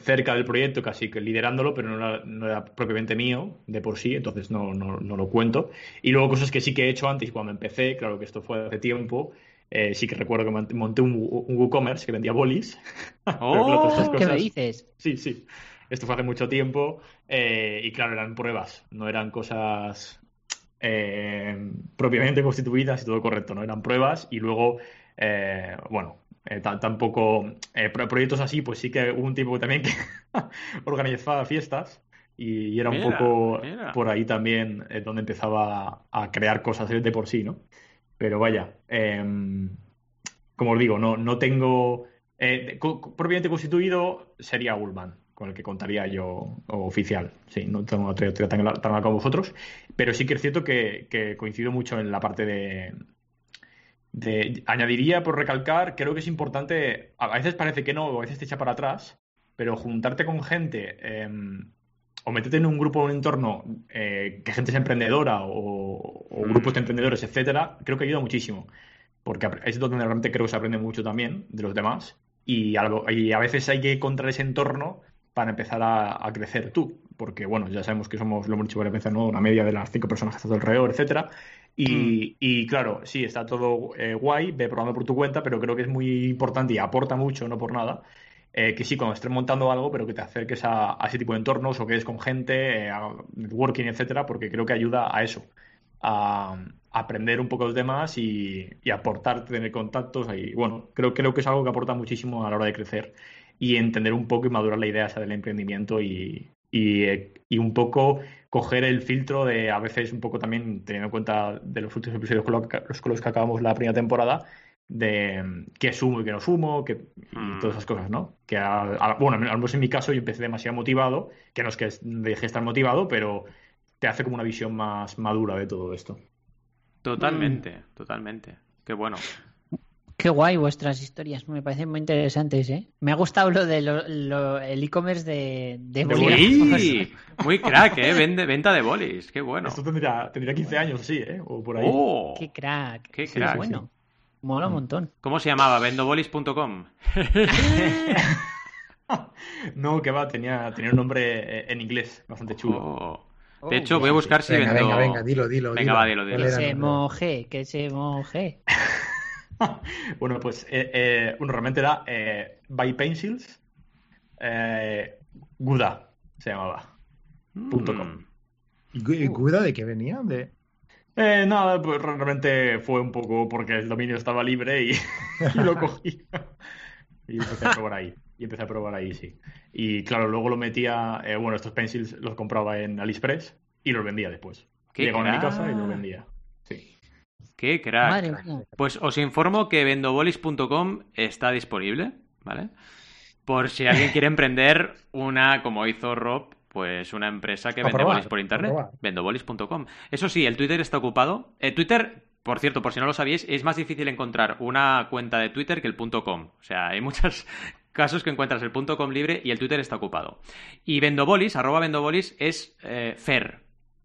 cerca del proyecto, casi que liderándolo, pero no era, propiamente mío de por sí, entonces no, no, no, lo cuento. Y luego cosas que sí que he hecho antes, cuando empecé, claro que esto fue hace tiempo, eh, sí que recuerdo que monté un, WooCommerce que vendía bolis. ¡Oh! ¿Qué me dices? Sí, sí. Esto fue hace mucho tiempo eh, y claro, eran pruebas, no eran cosas eh, propiamente constituidas y todo correcto, no eran pruebas y luego, bueno, tampoco proyectos así, pues sí que hubo un tiempo también que organizaba fiestas y, era un poco por ahí también donde empezaba a crear cosas de por sí, ¿no? Pero vaya, em, como os digo, no, no tengo. Eh, propiamente constituido sería Ullman, con el que contaría yo oficial. Sí, no tengo una trayectoria tan, larga como vosotros, pero sí que es cierto que, coincido mucho en la parte de, de, añadiría por recalcar, creo que es importante, a veces parece que no, a veces te echa para atrás, pero juntarte con gente em, o meterte en un grupo o un entorno eh, que gente es emprendedora o, mm. grupos de emprendedores, etcétera, creo que ayuda muchísimo. Porque es donde realmente creo que se aprende mucho también de los demás. Y, algo, y a veces hay que encontrar ese entorno para empezar a, crecer tú. Porque, bueno, ya sabemos que somos, lo hemos dicho varias veces, ¿no? Una media de las cinco personas que estás alrededor, etcétera. Y, mm. y, claro, sí, está todo eh, guay, ve probando por tu cuenta, pero creo que es muy importante y aporta mucho, no por nada, eh, que sí, cuando estés montando algo, pero que te acerques a, ese tipo de entornos o que es con gente, eh, a networking, etcétera, porque creo que ayuda a eso, a, aprender un poco los temas y, y, aportar, tener contactos. Y bueno, creo, creo que es algo que aporta muchísimo a la hora de crecer y entender un poco y madurar la idea esa del emprendimiento y, y, un poco coger el filtro de a veces un poco también teniendo en cuenta de los últimos episodios con los que acabamos la primera temporada de qué sumo y qué no sumo, que, y Mm. todas esas cosas, ¿no? Que, a- a- bueno, al menos en mi caso yo empecé demasiado motivado, que no es que deje de estar motivado, pero te hace como una visión más madura de todo esto. Totalmente, totalmente. Qué bueno. Qué guay vuestras historias, me parecen muy interesantes, ¿eh? Me ha gustado lo de lo- lo- el e-commerce de, de. Sí, muy crack, ¿eh? Vende, venta de bolis, qué bueno. Esto tendría, tendría 15 años, sí, ¿eh? O por ahí. ¡Oh! Qué crack. Qué Sí, crack, bueno. Mola un montón. ¿Cómo se llamaba? Vendobolis.com. No, que va, tenía, tenía un nombre eh, en inglés bastante chulo. Oh. Oh, De hecho, voy a buscar si Venga, vendo. venga, venga, dilo, dilo. Venga, dilo. va, dilo, dilo. ¿Cuál Que se moje, que se moje. Bueno, pues eh, eh, bueno, realmente era eh, By Pencils eh, Guda se llamaba. punto com. Mm. ¿Y y Guda de qué venía? De... Eh, nada, pues realmente fue un poco porque el dominio estaba libre y, y lo cogí. Y empecé a probar ahí. Y empecé a probar ahí, sí. Y claro, luego lo metía, eh, bueno, estos pencils los compraba en AliExpress y los vendía después. ¡Qué Llegaba a mi casa y los vendía. Qué crack. Madre mía. Pues os informo que vendobolis.com está disponible, ¿vale? Por si alguien quiere emprender una, como hizo Rob, pues una empresa que vende probar, bolis por internet. Vendobolis.com. Eso sí, el Twitter está ocupado. Eh, Twitter, por cierto, por si no lo sabíais, es más difícil encontrar una cuenta de Twitter que el .com. O sea, hay muchos casos que encuentras el .com libre y el Twitter está ocupado. Y vendobolis, arroba vendobolis, es eh, Fer.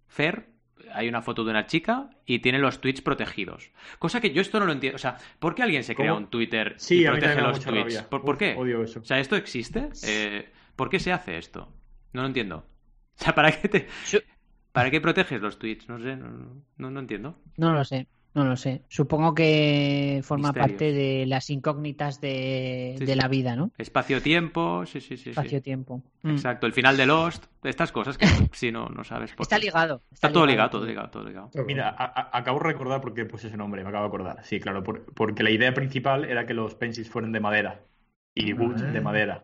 Fer, hay una foto de una chica y tiene los tweets protegidos. Cosa que yo esto no lo entiendo. O sea, ¿por qué alguien se crea un Twitter Sí, y protege los tweets? ¿Por, por Uf, qué? Odio eso. O sea, ¿esto existe? Eh, ¿Por qué se hace esto? No lo entiendo. O sea, ¿para qué te... ¿Para qué proteges los tweets? No sé, no, no, no entiendo. No lo sé, no lo sé. Supongo que forma Misterios. parte de las incógnitas de, Sí, de sí. la vida, ¿no? Espacio-tiempo, sí, sí, sí. Espacio-tiempo. Mm. Exacto, el final de Lost, estas cosas que si no, no sabes por Está qué. ligado. Está todo ligado, todo ligado, todo ligado. Mira, a- a- acabo de recordar por qué puse ese nombre, me acabo de acordar. Sí, claro, por- porque la idea principal era que los pencils fueran de madera y wood Ah. de madera.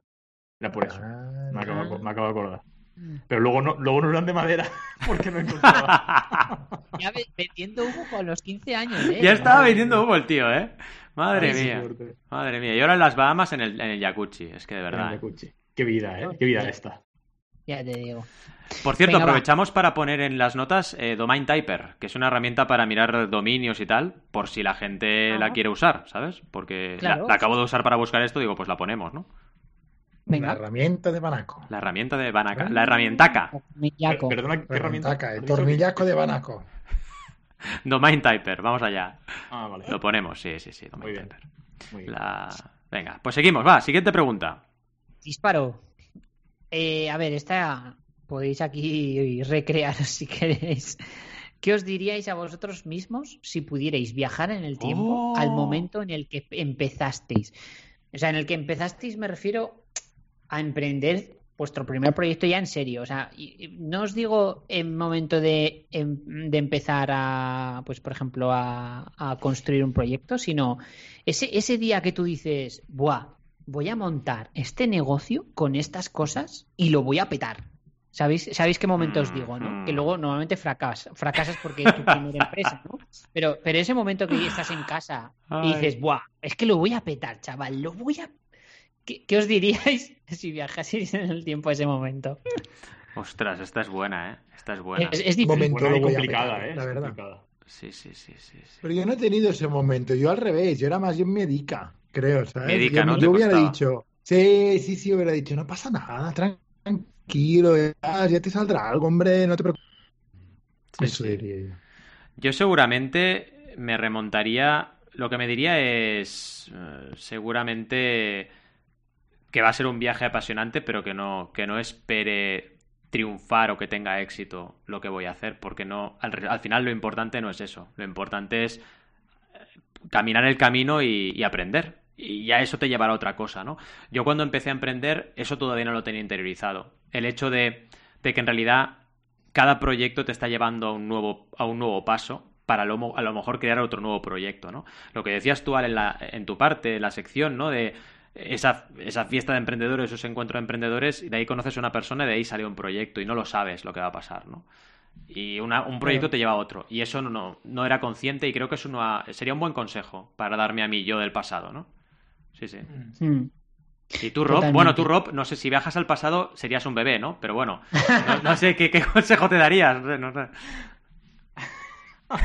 Era por eso. Ah, Me acabo, me acabo de acordar. Pero luego no, luego no eran de madera porque no encontraba. Ya ve- vendiendo humo con los 15 años, ¿eh? ya estaba vendiendo humo el tío, ¿eh? Madre Ay, mía, suerte. madre mía. Y ahora en las Bahamas en el, en el jacuzzi, es que de verdad. ¿eh? Yakuchi. Qué vida, ¿eh? Qué vida esta. Ya te digo. Por cierto, Venga, va. aprovechamos para poner en las notas eh, Domain Typer, que es una herramienta para mirar dominios y tal, por si la gente la quiere usar, ¿sabes? Porque la, acabo de usar para buscar esto, digo, pues la ponemos, ¿no? La herramienta de Banaco. La herramienta de Banaka, Ah. la herramientaca. Per- Perdona, ¿qué herramienta? Herramientaca, el ¿Has dicho? tornillaco de Banaco. Domain Typer, vamos allá. Ah, vale. Lo ponemos, sí, sí, sí, Domain Muy bien. Typer. Muy bien. La... Venga, pues seguimos, va, siguiente pregunta. Disparo. Eh, a ver, esta podéis aquí recrearos si queréis. ¿Qué os diríais a vosotros mismos si pudierais viajar en el tiempo Oh. al momento en el que empezasteis? O sea, en el que empezasteis me refiero a emprender vuestro primer proyecto ya en serio. O sea, no os digo en momento de, em- de empezar a, pues por ejemplo, a, a construir un proyecto, sino ese, ese día que tú dices, buah, voy a montar este negocio con estas cosas y lo voy a petar. ¿Sabéis, ¿Sabéis qué momento os digo, no? Que luego normalmente fracasas. Fracasas porque es tu primera empresa, ¿no? Pero, pero ese momento que estás en casa y dices, buah, es que lo voy a petar, chaval, lo voy a... ¿Qué, qué os diríais si viajaseis en el tiempo a ese momento? Ostras, esta es buena, ¿eh? Esta es buena. Es, es difícil. Momento Buena y complicada, ¿eh? la Es verdad. complicada. Sí, sí, sí, sí. sí. Pero yo no he tenido ese momento, yo al revés, yo era más bien medica, creo, ¿sabes? Medica, yo, ¿no? yo Te hubiera costaba. dicho, sí, sí, sí, hubiera dicho, no pasa nada, tran- tranquilo, ya, ya te saldrá algo, hombre, no te preocupes. Sí, Eso sí. diría yo. Yo seguramente me remontaría. Lo que me diría es. eh, seguramente. Que va a ser un viaje apasionante, pero que no, que no espere triunfar o que tenga éxito lo que voy a hacer, porque no. Al, al final lo importante no es eso. Lo importante es eh, caminar el camino y, aprender. Y ya eso te llevará a otra cosa, ¿no? Yo cuando empecé a emprender, eso todavía no lo tenía interiorizado. El hecho de, de que en realidad cada proyecto te está llevando a un nuevo, a un nuevo paso para lo, a lo mejor crear otro nuevo proyecto, ¿no? Lo que decías tú, Ale, en, la, en tu parte, en la sección, ¿no? De esa, esa fiesta de emprendedores, esos encuentros de emprendedores, y de ahí conoces a una persona y de ahí sale un proyecto y no lo sabes lo que va a pasar, ¿no? Y un proyecto te lleva a otro. Y eso no, no, era consciente y creo que eso no sería un buen consejo para darme a mí yo del pasado, ¿no? Sí, sí. Mm. Y tú, Rob, bueno, tú, Rob, no sé si viajas al pasado serías un bebé, ¿no? Pero bueno, no, sé ¿qué, consejo te darías. No sé.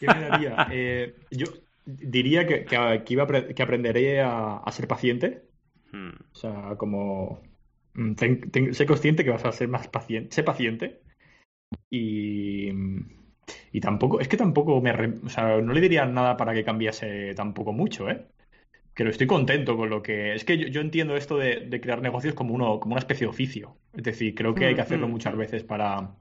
¿Qué me daría? Eh, yo diría que, que, iba que aprenderé a, ser paciente. Hmm. O sea, como. Mm, sé consciente que vas a ser más paciente. Sé paciente. Y. Y tampoco. Es que tampoco me. O sea, no le diría nada para que cambiase tampoco mucho, ¿eh? que estoy contento con lo que. Es que yo, entiendo esto de, crear negocios como, uno, como una especie de oficio. Es decir, creo que hay que hacerlo muchas veces para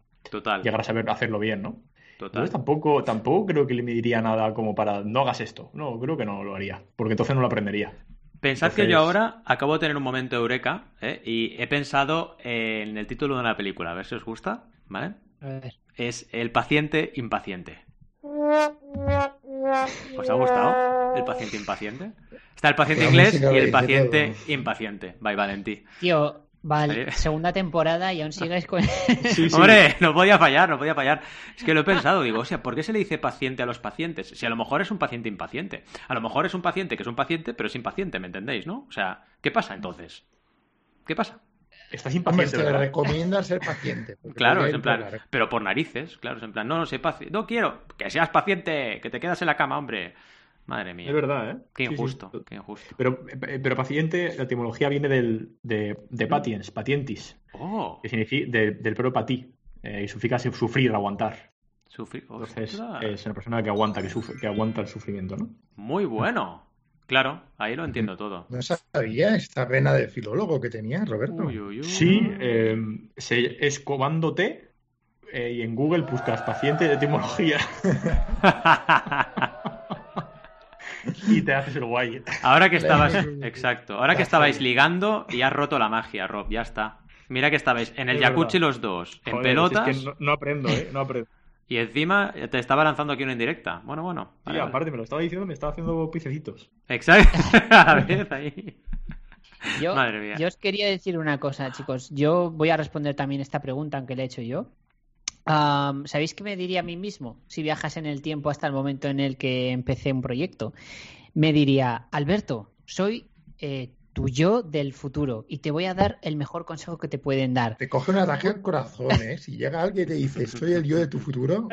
llegar a saber hacerlo bien, ¿no? Total. Entonces tampoco, tampoco creo que le diría nada como para no hagas esto. No, creo que no lo haría. Porque entonces no lo aprendería. Pensad que yo ahora acabo de tener un momento de eureka ¿eh? y he pensado en el título de una película. A ver si os gusta, ¿vale? Es El paciente impaciente. ¿Os ha gustado? El paciente impaciente. Está el paciente inglés y el paciente impaciente. Bye, Valentí. Tío, vale, segunda temporada y aún sigues con. Hombre, no podía fallar, no podía fallar. Es que lo he pensado, digo, o sea, ¿por qué se le dice paciente a los pacientes? Si a lo mejor es un paciente impaciente. A lo mejor es un paciente que es un paciente, pero es impaciente, ¿me entendéis, no? O sea, ¿qué pasa entonces? ¿Qué pasa? Estás impaciente. Hombre, te recomienda ser paciente. Claro, es en plan, pero por narices, claro, es en plan, no, no sé no quiero que seas paciente, que te quedas en la cama, hombre. Madre mía. Es verdad, ¿eh? Qué injusto, qué injusto. Pero, pero paciente, la etimología viene del, de, de patiens, patientis. Oh. Que significa del propio patí. Eh, y significa sufrir, aguantar. Sufrir. Entonces es una persona que aguanta, que, sufre, que aguanta el sufrimiento, ¿no? Muy bueno. Claro, ahí lo entiendo todo. No sabía esta vena de filólogo que tenía, Roberto. Sí, eh, es comándote eh, y en Google buscas paciente de etimología. y te haces el guay. Ahora que estabas, exacto, ahora que estabais ligando y has roto la magia, Rob, ya está. Mira que estabais en el jacuzzi los dos, en pelotas. Es que no, aprendo, ¿eh? No aprendo. Y encima te estaba lanzando aquí una indirecta. Bueno, bueno. Sí, aparte me lo estaba diciendo, me estaba haciendo picecitos. Exacto. A ver, ahí. Yo, Madre mía. yo os quería decir una cosa, chicos. Yo voy a responder también esta pregunta, aunque la he hecho yo. ¿Sabéis qué me diría a mí mismo si viajas en el tiempo hasta el momento en el que empecé un proyecto? Me diría, Alberto, soy eh, tu yo del futuro y te voy a dar el mejor consejo que te pueden dar. Te coge un ataque al corazón, ¿eh? Si llega alguien y te dice, soy el yo de tu futuro,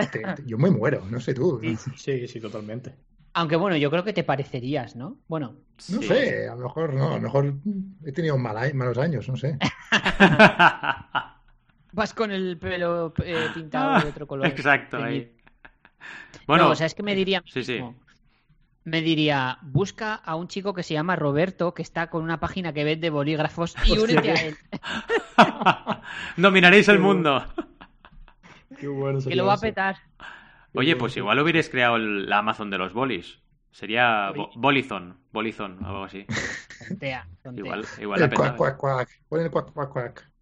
yo me muero, no sé tú. Sí, sí, totalmente. Aunque bueno, yo creo que te parecerías, ¿no? Bueno. No sé, a lo mejor no, a lo mejor he tenido malos años, no sé. Vas con el pelo eh, pintado de otro color. Exacto, ahí. Bueno, o sea, es que me diría. Sí, sí. Me diría, busca a un chico que se llama Roberto, que está con una página que vende bolígrafos y únete a él. Dominaréis el mundo. Qué bueno que lo va a petar. Oye, pues igual hubierais creado la Amazon de los bolis. Sería Bolizon, Bolizon, algo así. Igual, igual el cuac, cuac, cuac. Pon el cuac, cuac, cuac.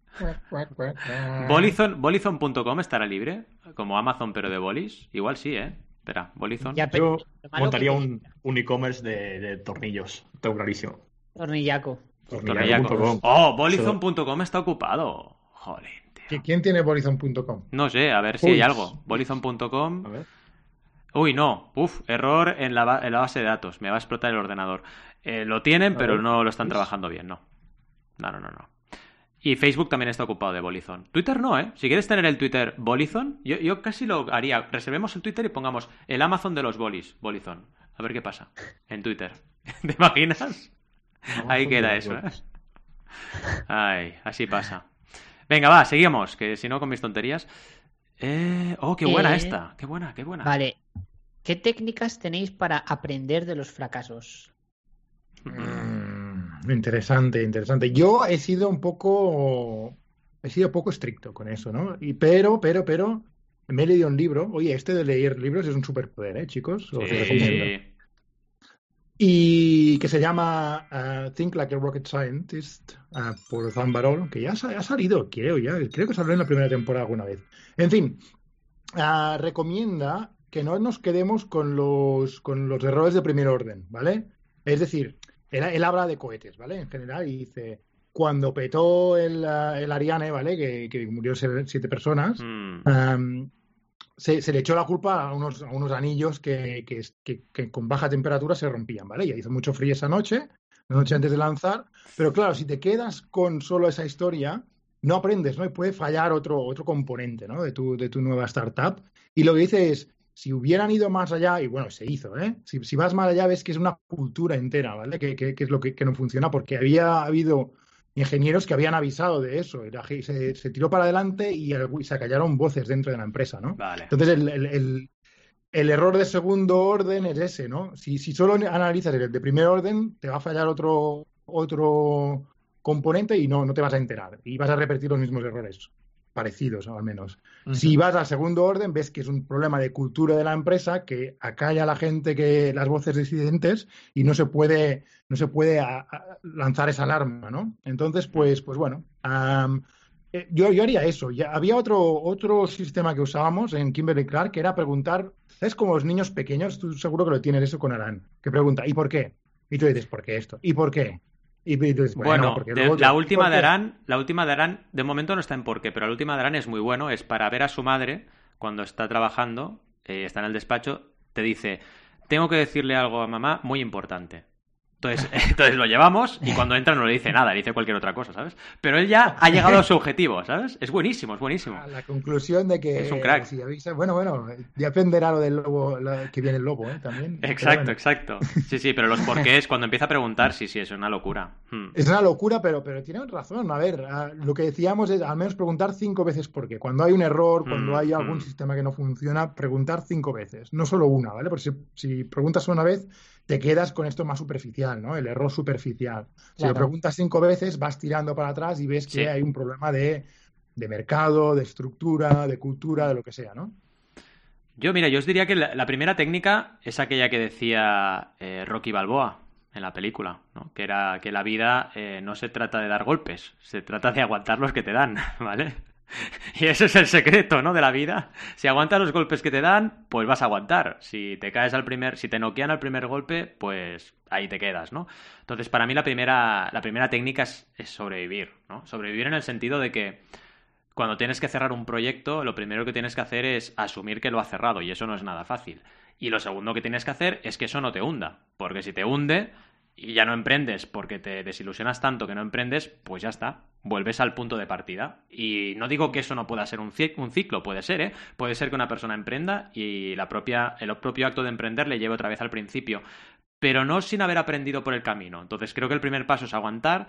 Bolizon.com estará libre, como Amazon pero de bolis. Igual sí, ¿eh? Espera, Bolizon. Yo montaría un, e-commerce de, tornillos, tengo clarísimo. Tornillaco. Tornillaco. Oh, Bolizon.com está ocupado. Joder. ¿Quién tiene Bolizon.com? No sé, a ver si hay algo. Bolizon.com. Uy, no. Uf, error en la, base de datos. Me va a explotar el ordenador. Eh, lo tienen, pero no lo están trabajando bien, no. No, no, no, no. Y Facebook también está ocupado de Bolizon. Twitter no, ¿eh? Si quieres tener el Twitter Bolizon, yo, yo casi lo haría. Reservemos el Twitter y pongamos el Amazon de los bolis, Bolizon. A ver qué pasa en Twitter. ¿Te imaginas? Ahí queda eso, ¿eh? Ay, así pasa. Venga, va, seguimos, que si no con mis tonterías. Eh... Oh, qué buena eh, esta. Qué buena, qué buena. Vale. ¿Qué técnicas tenéis para aprender de los fracasos? Mm, interesante, interesante. Yo he sido un poco, he sido poco estricto con eso, ¿no? Y pero, pero, pero, me he leído un libro. Oye, este de leer libros es un superpoder, ¿eh, chicos? Y que se llama uh, Think Like a Rocket Scientist uh, por Zambarol, que ya ha salido, creo, ya, creo que salió en la primera temporada alguna vez. En fin, uh, recomienda que no nos quedemos con los, con los errores de primer orden, ¿vale? Es decir, él, habla de cohetes, ¿vale? En general, y dice, cuando petó el, el Ariane, ¿vale? Que, que murió siete personas, mm. se, le echó la culpa a unos, a unos anillos que, que, con baja temperatura se rompían, ¿vale? Ya hizo mucho frío esa noche, la noche antes de lanzar, pero claro, si te quedas con solo esa historia, no aprendes, ¿no? Y puede fallar otro, otro componente, ¿no? De tu, de tu nueva startup. Y lo que dice es, si hubieran ido más allá, y bueno, se hizo, ¿eh? Si, si vas más allá, ves que es una cultura entera, ¿vale? Que, que, es lo que, no funciona, porque había habido ingenieros que habían avisado de eso. se, se, tiró para adelante y, se acallaron voces dentro de la empresa, ¿no? Entonces, el, el, el, error de segundo orden es ese, ¿no? Si, si solo analizas el de primer orden, te va a fallar otro, otro componente y no, no te vas a enterar. Y vas a repetir los mismos errores parecidos, al menos. Si vas al segundo orden, ves que es un problema de cultura de la empresa que acalla a la gente que las voces disidentes y no se puede, no se puede lanzar esa alarma, ¿no? Entonces, pues, pues bueno, eh, yo, yo, haría eso. Ya, había otro, otro sistema que usábamos en Kimberly Clark que era preguntar, es como los niños pequeños, tú seguro que lo tienes eso con Aran, que pregunta, ¿y por qué? Y tú dices, ¿por qué esto? ¿Y por qué? Bueno, la última de Aran, la última de Aran, de momento no está en por qué, pero la última de Aran es muy bueno, es para ver a su madre cuando está trabajando, eh, está en el despacho, te dice, tengo que decirle algo a mamá muy importante. Entonces, entonces lo llevamos y cuando entra no le dice nada, le dice cualquier otra cosa, ¿sabes? Pero él ya ha llegado a su objetivo, ¿sabes? Es buenísimo, es buenísimo. la conclusión de que... Es un crack. bueno, bueno, ya aprenderá lo del lobo, que viene el lobo, ¿eh? También. Exacto, exacto. Sí, sí, pero los porqués, cuando empieza a preguntar, sí, sí, es una locura. Hmm. Es una locura, pero, pero tiene razón. A ver, lo que decíamos es al menos preguntar cinco veces por qué. Cuando hay un error, cuando hmm, hay algún hmm. sistema que no funciona, preguntar cinco veces, no solo una, ¿vale? Porque si, si preguntas una vez te quedas con esto más superficial, ¿no? El error superficial. Si lo preguntas cinco veces, vas tirando para atrás y ves que hay un problema de, mercado, de estructura, de cultura, de lo que sea, ¿no? Yo, mira, yo os diría que la, primera técnica es aquella que decía eh, Rocky Balboa en la película, ¿no? Que era que la vida eh, no se trata de dar golpes, se trata de aguantar los que te dan, ¿vale? Y ese es el secreto, ¿no? De la vida. Si aguantas los golpes que te dan, pues vas a aguantar. Si te caes al primer, si te noquean al primer golpe, pues ahí te quedas, ¿no? Entonces, para mí la primera, la primera técnica es, sobrevivir, ¿no? Sobrevivir en el sentido de que cuando tienes que cerrar un proyecto, lo primero que tienes que hacer es asumir que lo has cerrado y eso no es nada fácil. Y lo segundo que tienes que hacer es que eso no te hunda, porque si te hunde, y ya no emprendes porque te desilusionas tanto que no emprendes, pues ya está, vuelves al punto de partida. Y no digo que eso no pueda ser un, ciclo, puede ser, ¿eh? Puede ser que una persona emprenda y la propia, el propio acto de emprender le lleve otra vez al principio, pero no sin haber aprendido por el camino. Entonces creo que el primer paso es aguantar,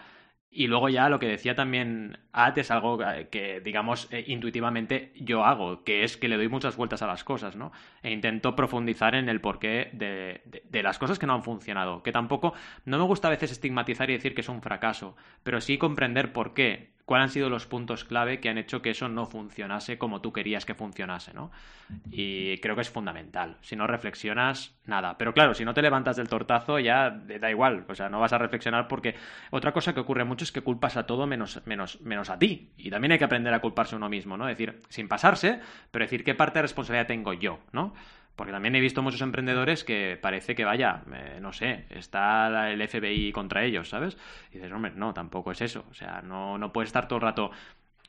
y luego ya lo que decía también At es algo que, digamos, eh, intuitivamente yo hago, que es que le doy muchas vueltas a las cosas, ¿no? E intento profundizar en el porqué de, de, las cosas que no han funcionado. Que tampoco, no me gusta a veces estigmatizar y decir que es un fracaso, pero sí comprender por qué cuáles han sido los puntos clave que han hecho que eso no funcionase como tú querías que funcionase, ¿no? Y creo que es fundamental. Si no reflexionas, nada. Pero claro, si no te levantas del tortazo, ya da igual. O sea, no vas a reflexionar porque otra cosa que ocurre mucho es que culpas a todo menos, menos, menos a ti. Y también hay que aprender a culparse uno mismo, ¿no? Decir, sin pasarse, pero decir qué parte de responsabilidad tengo yo, ¿no? Porque también he visto muchos emprendedores que parece que, vaya, eh, no sé, está el FBI contra ellos, ¿sabes? Y dices, hombre, no, tampoco es eso. O sea, no, no puedes estar todo el rato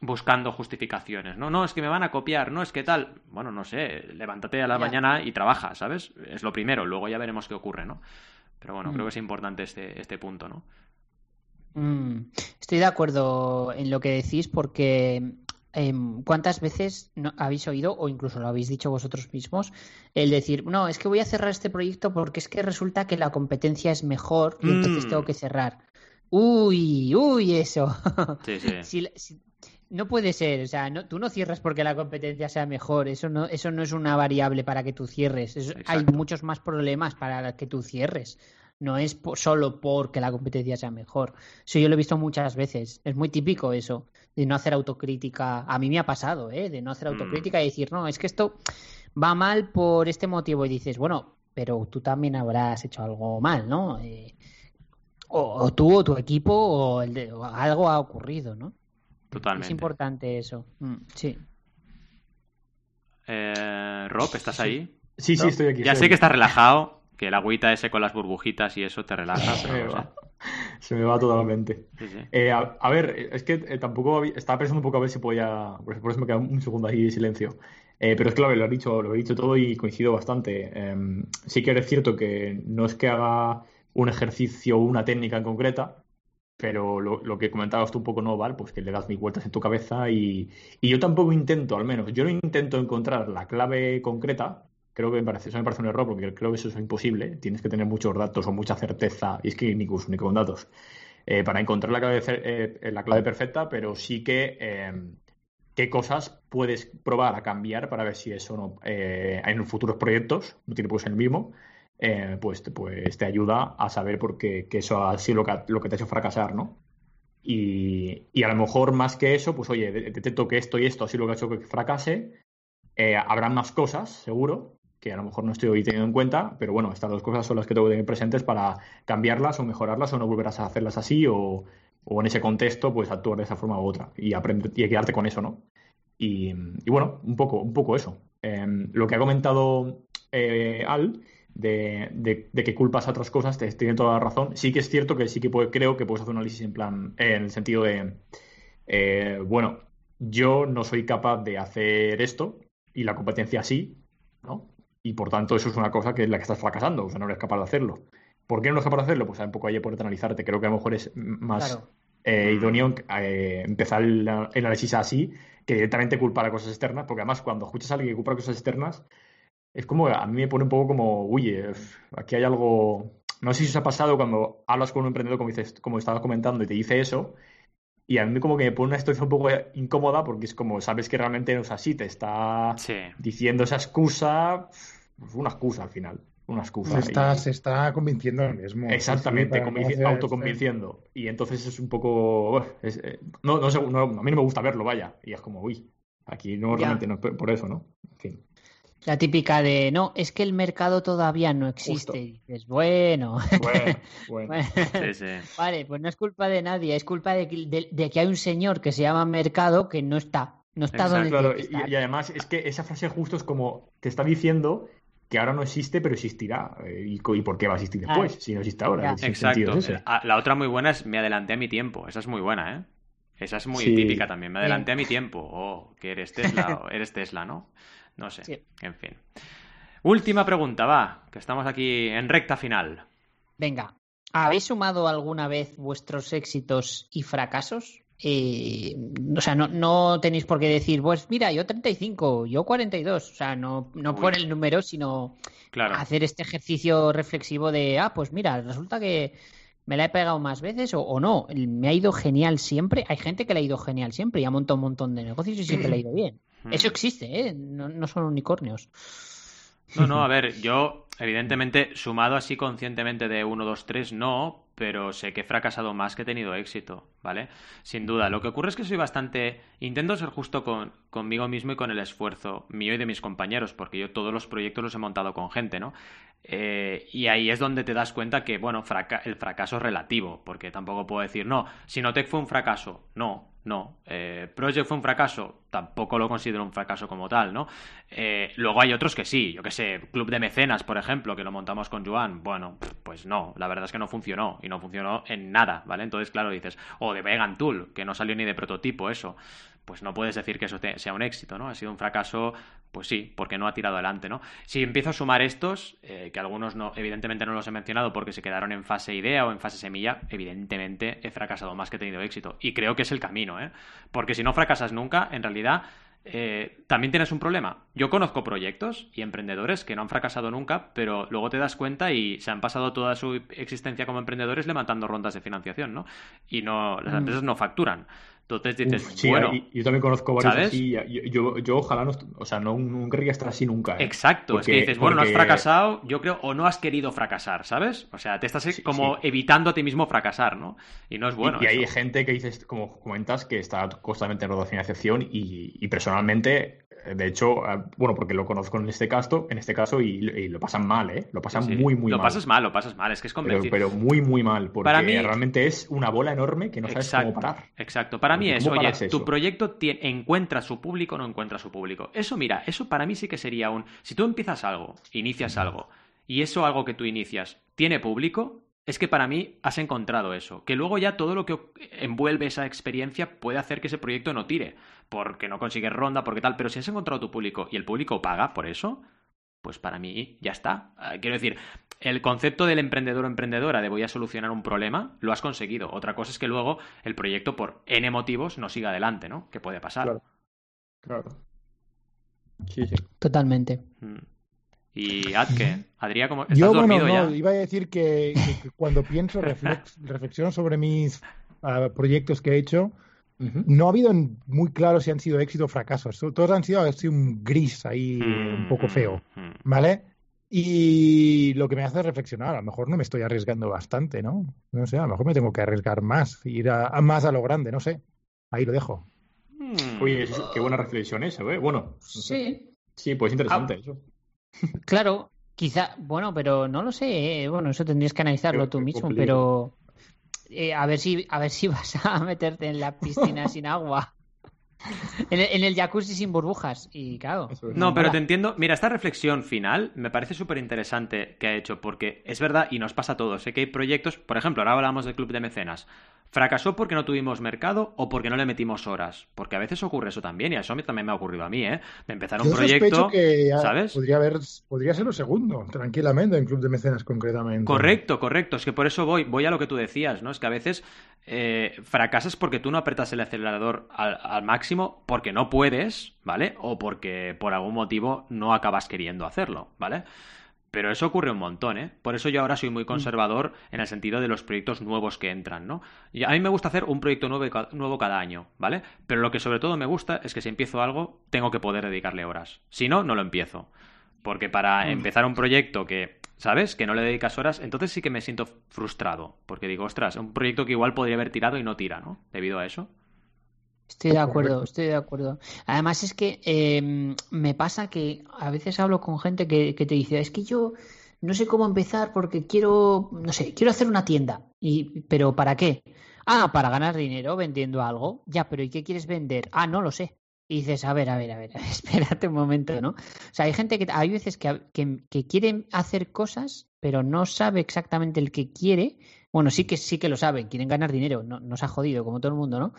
buscando justificaciones. No, no, es que me van a copiar, no es que tal. Bueno, no sé, levántate a la mañana y trabaja, ¿sabes? Es lo primero, luego ya veremos qué ocurre, ¿no? Pero bueno, creo mm. que es importante este, este punto, ¿no? Mm, estoy de acuerdo en lo que decís porque Em, ¿Cuántas veces no, habéis oído, o incluso lo habéis dicho vosotros mismos, el decir, no, es que voy a cerrar este proyecto porque es que resulta que la competencia es mejor y entonces tengo mm. que cerrar? Uy, uy, eso. Sí, sí. no puede ser, o sea, no, tú no cierras porque la competencia sea mejor, eso no, eso no es una variable para que tú cierres, hay muchos más problemas para que tú cierres no es solo porque la competencia sea mejor. Eso yo lo he visto muchas veces. Es muy típico eso, de no hacer autocrítica. A mí me ha pasado, ¿eh? De no hacer mm. autocrítica y decir, no, es que esto va mal por este motivo. Y dices, bueno, pero tú también habrás hecho algo mal, ¿no? Eh, o, tú o tu equipo o, algo ha ocurrido, ¿no? Totalmente. Es importante eso. Mm, sí. Eh, Rob, ¿estás ahí? Sí, sí, estoy aquí. Ya sé que estás relajado, que el agüita ese con las burbujitas y eso te relaja. Se, me va, totalmente. Eh, a, ver, es que eh, tampoco estaba pensando un poco a ver si podía. Por eso me queda un segundo ahí de silencio. Eh, pero es claro, lo he dicho, lo he dicho todo y coincido bastante. Em, sí que es cierto que no es que haga un ejercicio o una técnica en concreta, pero lo, que comentabas tú un poco no, Val, pues que le das mil vueltas en tu cabeza y, y, yo tampoco intento, al menos, yo no intento encontrar la clave concreta, creo que me parece, eso me parece un error porque creo que eso es imposible, tienes que tener muchos datos o mucha certeza, y es que ni, ni con datos, eh, para encontrar la clave, eh, la clave perfecta, pero sí que em, qué cosas puedes probar a cambiar para ver si eso no, eh, en futuros proyectos, no tiene que ser el mismo, pues, pues te ayuda a saber por qué que eso ha sido lo que, lo que te ha hecho fracasar, ¿no? Y, y, a lo mejor más que eso, pues oye, detecto que esto y esto ha sido lo que ha hecho que fracase. Habrán más cosas, seguro, que a lo mejor no estoy hoy teniendo en cuenta, pero bueno, estas dos cosas son las que tengo que tener presentes para cambiarlas o mejorarlas o no volverás a hacerlas así o, en ese contexto, pues actuar de esa forma u otra y aprender y quedarte con eso, ¿no? Y, bueno, un poco, un poco eso. Em, lo que ha comentado eh, Al de, de, que culpas a otras cosas, te, tiene toda la razón. Sí que es cierto que sí que creo que puedes hacer un análisis en plan, en el sentido de, eh, bueno, yo no soy capaz de hacer esto y la competencia sí, ¿no? Y por tanto eso es una cosa que es la que estás fracasando, o sea, no eres capaz de hacerlo. ¿Por qué no eres capaz de hacerlo? Pues un poco ahí por analizarte. Creo que a lo mejor es más eh, idóneo eh, empezar el, análisis así que directamente culpar a cosas externas, porque además cuando escuchas a alguien que culpa a cosas externas, es como, a mí me pone un poco como, uy, eh, aquí hay algo, no sé si os ha pasado cuando hablas con un emprendedor como, dices, como estabas comentando y te dice eso, y a mí como que me pone una situación un poco incómoda porque es como, sabes que realmente no es así, te está diciendo esa excusa, pues una excusa al final una excusa. Se está, convenciendo al mismo. Exactamente, autoconvenciendo. Y entonces es un poco. Eh, no, no, a mí no me gusta verlo, vaya. Y es como, uy, aquí no realmente no por eso, ¿no? En fin. La típica de, no, es que el mercado todavía no existe. Y dices, bueno. Bueno, bueno. Sí, sí. Vale, pues no es culpa de nadie, es culpa de, que hay un señor que se llama mercado que no está. No está donde claro, y, y, además es que esa frase justo es como te está diciendo que ahora no existe, pero existirá. Eh, ¿Y, por qué va a existir después? si no existe ahora. Exacto. Ah, la otra muy buena es me adelanté a mi tiempo. Esa es muy buena, ¿eh? Esa es muy típica también. Me adelanté a mi tiempo. O que eres Tesla o eres Tesla, ¿no? No sé. En fin. Última pregunta, va. Que estamos aquí en recta final. Venga. ¿Habéis sumado alguna vez vuestros éxitos y fracasos? Eh, o sea, no, no, tenéis por qué decir, pues mira, yo 35, yo 42. O sea, no, no por el número, sino hacer este ejercicio reflexivo de, ah, pues mira, resulta que me la he pegado más veces o, no. Me ha ido genial siempre. Hay gente que le ha ido genial siempre y ha montado un montón de negocios y siempre le ha ido bien. Hmm. Eso existe, ¿eh? No, no son unicornios. No, no, a ver, yo evidentemente sumado así conscientemente de 1, 2, 3, no, pero sé que he fracasado más que he tenido éxito, ¿vale? Sin duda. Lo que ocurre es que soy bastante... Intento ser justo con, conmigo mismo y con el esfuerzo mío y de mis compañeros, porque yo todos los proyectos los he montado con gente, ¿no? Eh, y ahí es donde te das cuenta que, bueno, el fracaso es relativo, porque tampoco puedo decir, no, Sinotec fue un fracaso. No, no. Eh, Project fue un fracaso, tampoco lo considero un fracaso como tal, ¿no? Eh, luego hay otros que sí, yo que sé, Club de Mecenas, por ejemplo, que lo montamos con Joan, bueno, pues no, la verdad es que no funcionó, y no funcionó en nada, ¿vale? Entonces, claro, dices, o de Vegan Tool, que no salió ni de prototipo eso, pues no puedes decir que eso sea un éxito, ¿no? Ha sido un fracaso, pues sí, porque no ha tirado adelante, ¿no? Si empiezo a sumar estos, eh, que algunos no, evidentemente no los he mencionado porque se quedaron en fase idea o en fase semilla, evidentemente he fracasado más que he tenido éxito. Y creo que es el camino, ¿eh? Porque si no fracasas nunca, en realidad eh, también tienes un problema. Yo conozco proyectos y emprendedores que no han fracasado nunca, pero luego te das cuenta y se han pasado toda su existencia como emprendedores levantando rondas de financiación, ¿no? Y no, las mm. empresas no facturan. Entonces dices, bueno. yo también conozco varios así. Yo, yo, ojalá no, o sea, no, no querría estar así nunca. ¿eh? Exacto, es que dices, bueno, no has fracasado, yo creo, o no has querido fracasar, ¿sabes? O sea, te estás como evitando a ti mismo fracasar, ¿no? Y no es bueno. Y, hay gente que dices, como comentas, que está constantemente en financiación y, y personalmente de hecho, ah, bueno, porque lo conozco en este caso, en este caso y, lo pasan mal, ¿eh? Lo pasan muy, muy mal. Lo pasas mal, lo pasas mal, es que es convencido. Pero, muy, muy mal, porque Para mí... realmente es una bola enorme que no sabes cómo parar. Exacto. Para mí es, oye, tu proyecto encuentra su público o no encuentra su público. Eso, mira, eso para mí sí que sería un... Si tú empiezas algo, inicias algo, y eso algo que tú inicias tiene público, es que para mí has encontrado eso. Que luego ya todo lo que envuelve esa experiencia puede hacer que ese proyecto no tire. Porque no consigues ronda, porque tal. Pero si has encontrado tu público y el público paga por eso, pues para mí ya está. Ah, quiero decir, el concepto del emprendedor o emprendedora de voy a solucionar un problema, lo has conseguido. Otra cosa es que luego el proyecto, por N motivos, no siga adelante, ¿no? Que puede pasar. Claro. claro. Sí, sí. Totalmente. Mm. Y Adke, Adrián, ¿cómo estás Yo, dormido bueno, no, iba a decir que, cuando pienso, reflexiono sobre mis ah, proyectos que he hecho, no ha habido muy claro si han sido éxito o fracasos. Todos han sido, sido un gris ahí un poco feo, mm, mm. ¿vale? Y lo que me hace reflexionar, a lo mejor no me estoy arriesgando bastante, ¿no? No sé, a lo mejor me tengo que arriesgar más, ir a, más a lo grande, no sé. Ahí lo dejo. Oye, qué buena reflexión esa, ¿eh? Bueno. sí. Sí, pues interesante ah. eso. Claro, quizá, bueno, pero no lo sé, ¿eh? bueno, eso tendrías que analizarlo tú mismo, pero eh, a ver si a ver si vas a meterte en la piscina sin agua. En el, jacuzzi sin burbujas y claro. No, pero te entiendo. Mira, esta reflexión final me parece súper interesante que ha hecho porque es verdad y nos pasa a todos. Sé que hay proyectos, por ejemplo, ahora hablamos del club de mecenas. ¿Fracasó porque no tuvimos mercado o porque no le metimos horas? Porque a veces ocurre eso también, y eso también me ha ocurrido a mí, ¿eh? De empezar un proyecto, que ¿sabes? Podría, haber, podría ser lo segundo, tranquilamente, en Club de Mecenas concretamente. Correcto, correcto. Es que por eso voy, voy a lo que tú decías, ¿no? Es que a veces eh, fracasas porque tú no apretas el acelerador al, al máximo porque no puedes, ¿vale? O porque por algún motivo no acabas queriendo hacerlo, ¿vale? Pero eso ocurre un montón, ¿eh? Por eso yo ahora soy muy mm. conservador en el sentido de los proyectos nuevos que entran, ¿no? Y a mí me gusta hacer un proyecto nuevo, nuevo cada año, ¿vale? Pero lo que sobre todo me gusta es que si empiezo algo, tengo que poder dedicarle horas. Si no, no lo empiezo. Porque para mm. empezar un proyecto que, ¿sabes? Que no le dedicas horas, entonces sí que me siento frustrado. Porque digo, ostras, un proyecto que igual podría haber tirado y no tira, ¿no? Debido a eso. Estoy de acuerdo, estoy de acuerdo. Además es que em, me pasa que a veces hablo con gente que, te dice, es que yo no sé cómo empezar porque quiero, no sé, quiero hacer una tienda. Y, pero ¿para qué? Ah, para ganar dinero vendiendo algo. Ya, pero ¿y qué quieres vender? Ah, no lo sé. Y dices, a ver, a ver, a ver, espérate un momento, ¿no? O sea, hay gente que, hay veces que, que, que quieren hacer cosas, pero no sabe exactamente el que quiere bueno, sí que sí que lo saben, quieren ganar dinero, no, no se ha jodido, como todo el mundo, ¿no?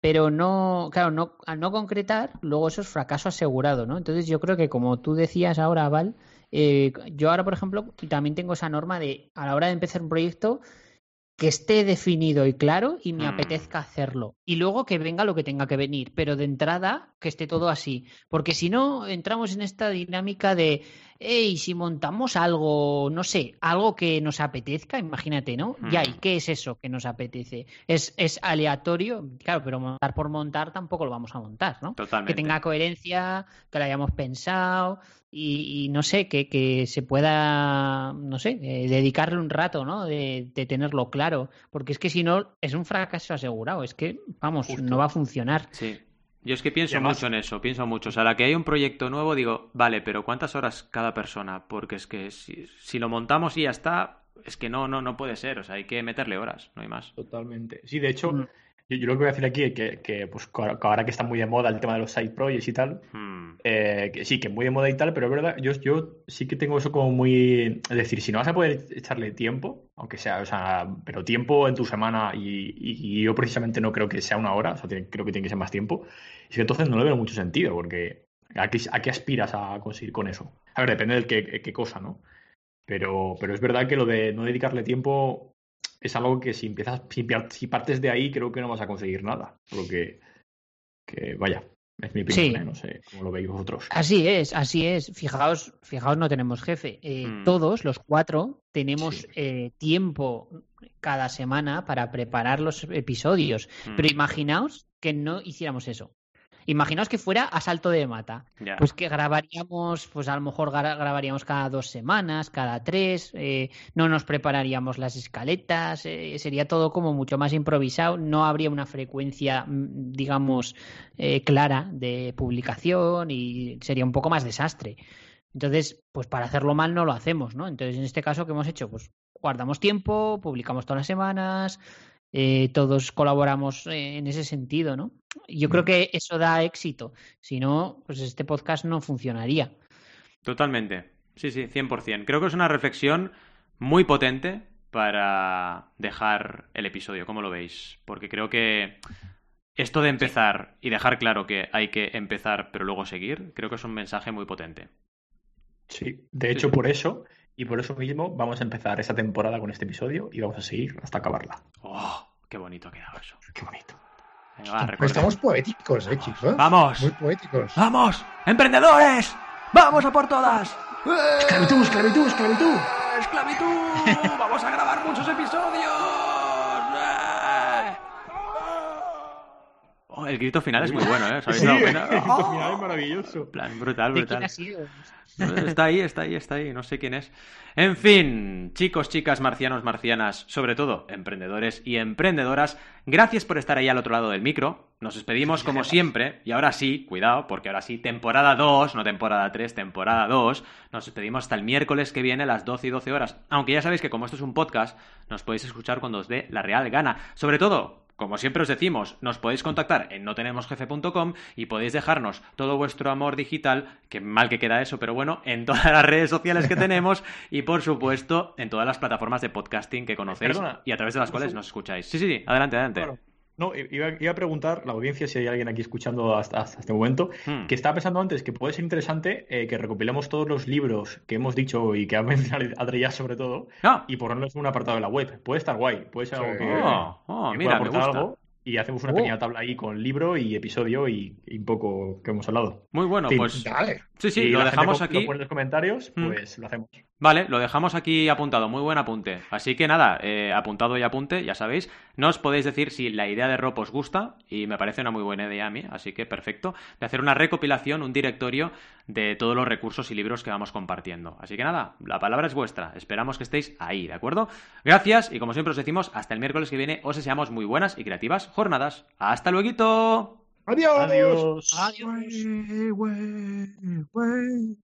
Pero no, claro, no, al no concretar, luego eso es fracaso asegurado, ¿no? Entonces yo creo que como tú decías ahora, Val, eh, yo ahora, por ejemplo, también tengo esa norma de a la hora de empezar un proyecto, que esté definido y claro y me mm. apetezca hacerlo. Y luego que venga lo que tenga que venir, pero de entrada que esté todo así. Porque si no, entramos en esta dinámica de, hey, si montamos algo, no sé, algo que nos apetezca, imagínate, ¿no? Ya, ¿y mm. qué es eso que nos apetece? Es, es aleatorio, claro, pero montar por montar tampoco lo vamos a montar, ¿no? Totalmente. Que tenga coherencia, que lo hayamos pensado y, no sé, que, que, se pueda, no sé, eh, dedicarle un rato, ¿no? De, tenerlo claro, porque es que si no, es un fracaso asegurado, es que, vamos, no va a funcionar. Sí. Yo es que pienso mucho en eso, pienso mucho. O sea, a la que hay un proyecto nuevo, digo, vale, pero ¿cuántas horas cada persona? Porque es que si, si lo montamos y ya está, es que no, no, no puede ser. O sea, hay que meterle horas, no hay más. Totalmente. Sí, de hecho, mm. Yo, lo que voy a decir aquí es que, que, pues, ahora que está muy de moda el tema de los side projects y tal, hmm. eh, que sí, que muy de moda y tal, pero es verdad, yo, yo sí que tengo eso como muy... Es decir, si no vas a poder echarle tiempo, aunque sea, o sea, pero tiempo en tu semana y, yo precisamente no creo que sea una hora, o sea, creo que tiene que ser más tiempo, es que entonces no le veo mucho sentido, porque ¿a qué, a qué aspiras a conseguir con eso? A ver, depende del qué, qué cosa, ¿no? Pero, pero es verdad que lo de no dedicarle tiempo es algo que si empiezas, si, partes de ahí, creo que no vas a conseguir nada. Porque, que vaya, es mi opinión, ¿eh? no sé cómo lo veis vosotros. Así es, así es. Fijaos, fijaos, no tenemos jefe. Eh, mm. Todos, los cuatro, tenemos eh, tiempo cada semana para preparar los episodios. Pero mm. imaginaos que no hiciéramos eso. Imaginaos que fuera a salto de mata. Pues que grabaríamos, pues a lo mejor grabaríamos cada dos semanas, cada tres, eh, no nos prepararíamos las escaletas, eh, sería todo como mucho más improvisado, no habría una frecuencia, mm, digamos, eh, clara de publicación y sería un poco más desastre. Entonces, pues para hacerlo mal no lo hacemos, ¿no? Entonces, en este caso, ¿qué hemos hecho? Pues guardamos tiempo, publicamos todas las semanas, eh, todos colaboramos en ese sentido, ¿no? Yo creo mm. que eso da éxito. Si no, pues este podcast no funcionaría. Totalmente. Sí, sí, 100%. Creo que es una reflexión muy potente para dejar el episodio. ¿Cómo lo veis? Porque creo que esto de empezar y dejar claro que hay que empezar pero luego seguir, creo que es un mensaje muy potente. Sí, de hecho por eso y por eso mismo vamos a empezar esta temporada con este episodio y vamos a seguir hasta acabarla. ¡Oh! ¡Qué bonito ha quedado eso! ¡Qué bonito! Venga, va, Pues estamos poéticos, eh, chicos. ¡Vamos! Muy poéticos. ¡Vamos! ¡Emprendedores! ¡Vamos a por todas! ¡Eh! ¡Esclavitud, esclavitud, esclavitud! ¡Esclavitud! ¡Vamos a grabar muchos episodios! Oh, el grito final es muy bueno, ¿eh? ¿Os Sí, dado el grito ¡Oh! final es maravilloso. En plan, brutal, ¿De quién brutal. ha sido? Está ahí, está ahí, está ahí, no sé quién es. En fin, chicos, chicas, marcianos, marcianas, sobre todo emprendedores y emprendedoras, gracias por estar ahí al otro lado del micro. Nos despedimos como siempre, y ahora sí, cuidado, porque ahora sí, temporada 2, no temporada 3, temporada 2. Nos despedimos hasta el miércoles que viene a las 12 y 12 horas. Aunque ya sabéis que como esto es un podcast, nos podéis escuchar cuando os dé la real gana. Sobre todo, como siempre os decimos, nos podéis contactar en notenemosjefe.com y podéis dejarnos todo vuestro amor digital, que mal que queda eso, pero bueno, en todas las redes sociales que tenemos y por supuesto en todas las plataformas de podcasting que conocéis Perdona, y a través de las cuales nos escucháis. Sí, sí, sí, adelante, adelante. Claro. No, iba, iba a preguntar la audiencia si hay alguien aquí escuchando hasta, hasta este momento Hmm. que estaba pensando antes que puede ser interesante eh, que recopilemos todos los libros que hemos dicho y que ha mencionado Adrián sobre todo Ah, y ponerlos en un apartado de la web. Puede estar guay, puede ser algo Sí. que, oh, oh, que mira, pueda aportar gusta. algo y hacemos una Oh. pequeña tabla ahí con libro y episodio y, y un poco que hemos hablado. Muy bueno, Sí, pues Dale. sí, sí, Y lo dejamos aquí. Lo pone en los comentarios, Hmm. pues lo hacemos. Vale, lo dejamos aquí apuntado, muy buen apunte. Así que nada, eh, apuntado y apunte, ya sabéis. No os podéis decir si la idea de Rob os gusta, y me parece una muy buena idea a mí, así que perfecto, de hacer una recopilación, un directorio de todos los recursos y libros que vamos compartiendo. Así que nada, la palabra es vuestra, esperamos que estéis ahí, ¿de acuerdo? Gracias, y como siempre os decimos, hasta el miércoles que viene os deseamos muy buenas y creativas jornadas. ¡Hasta luego! Adiós. Adiós. Adiós. Güey, güey, güey.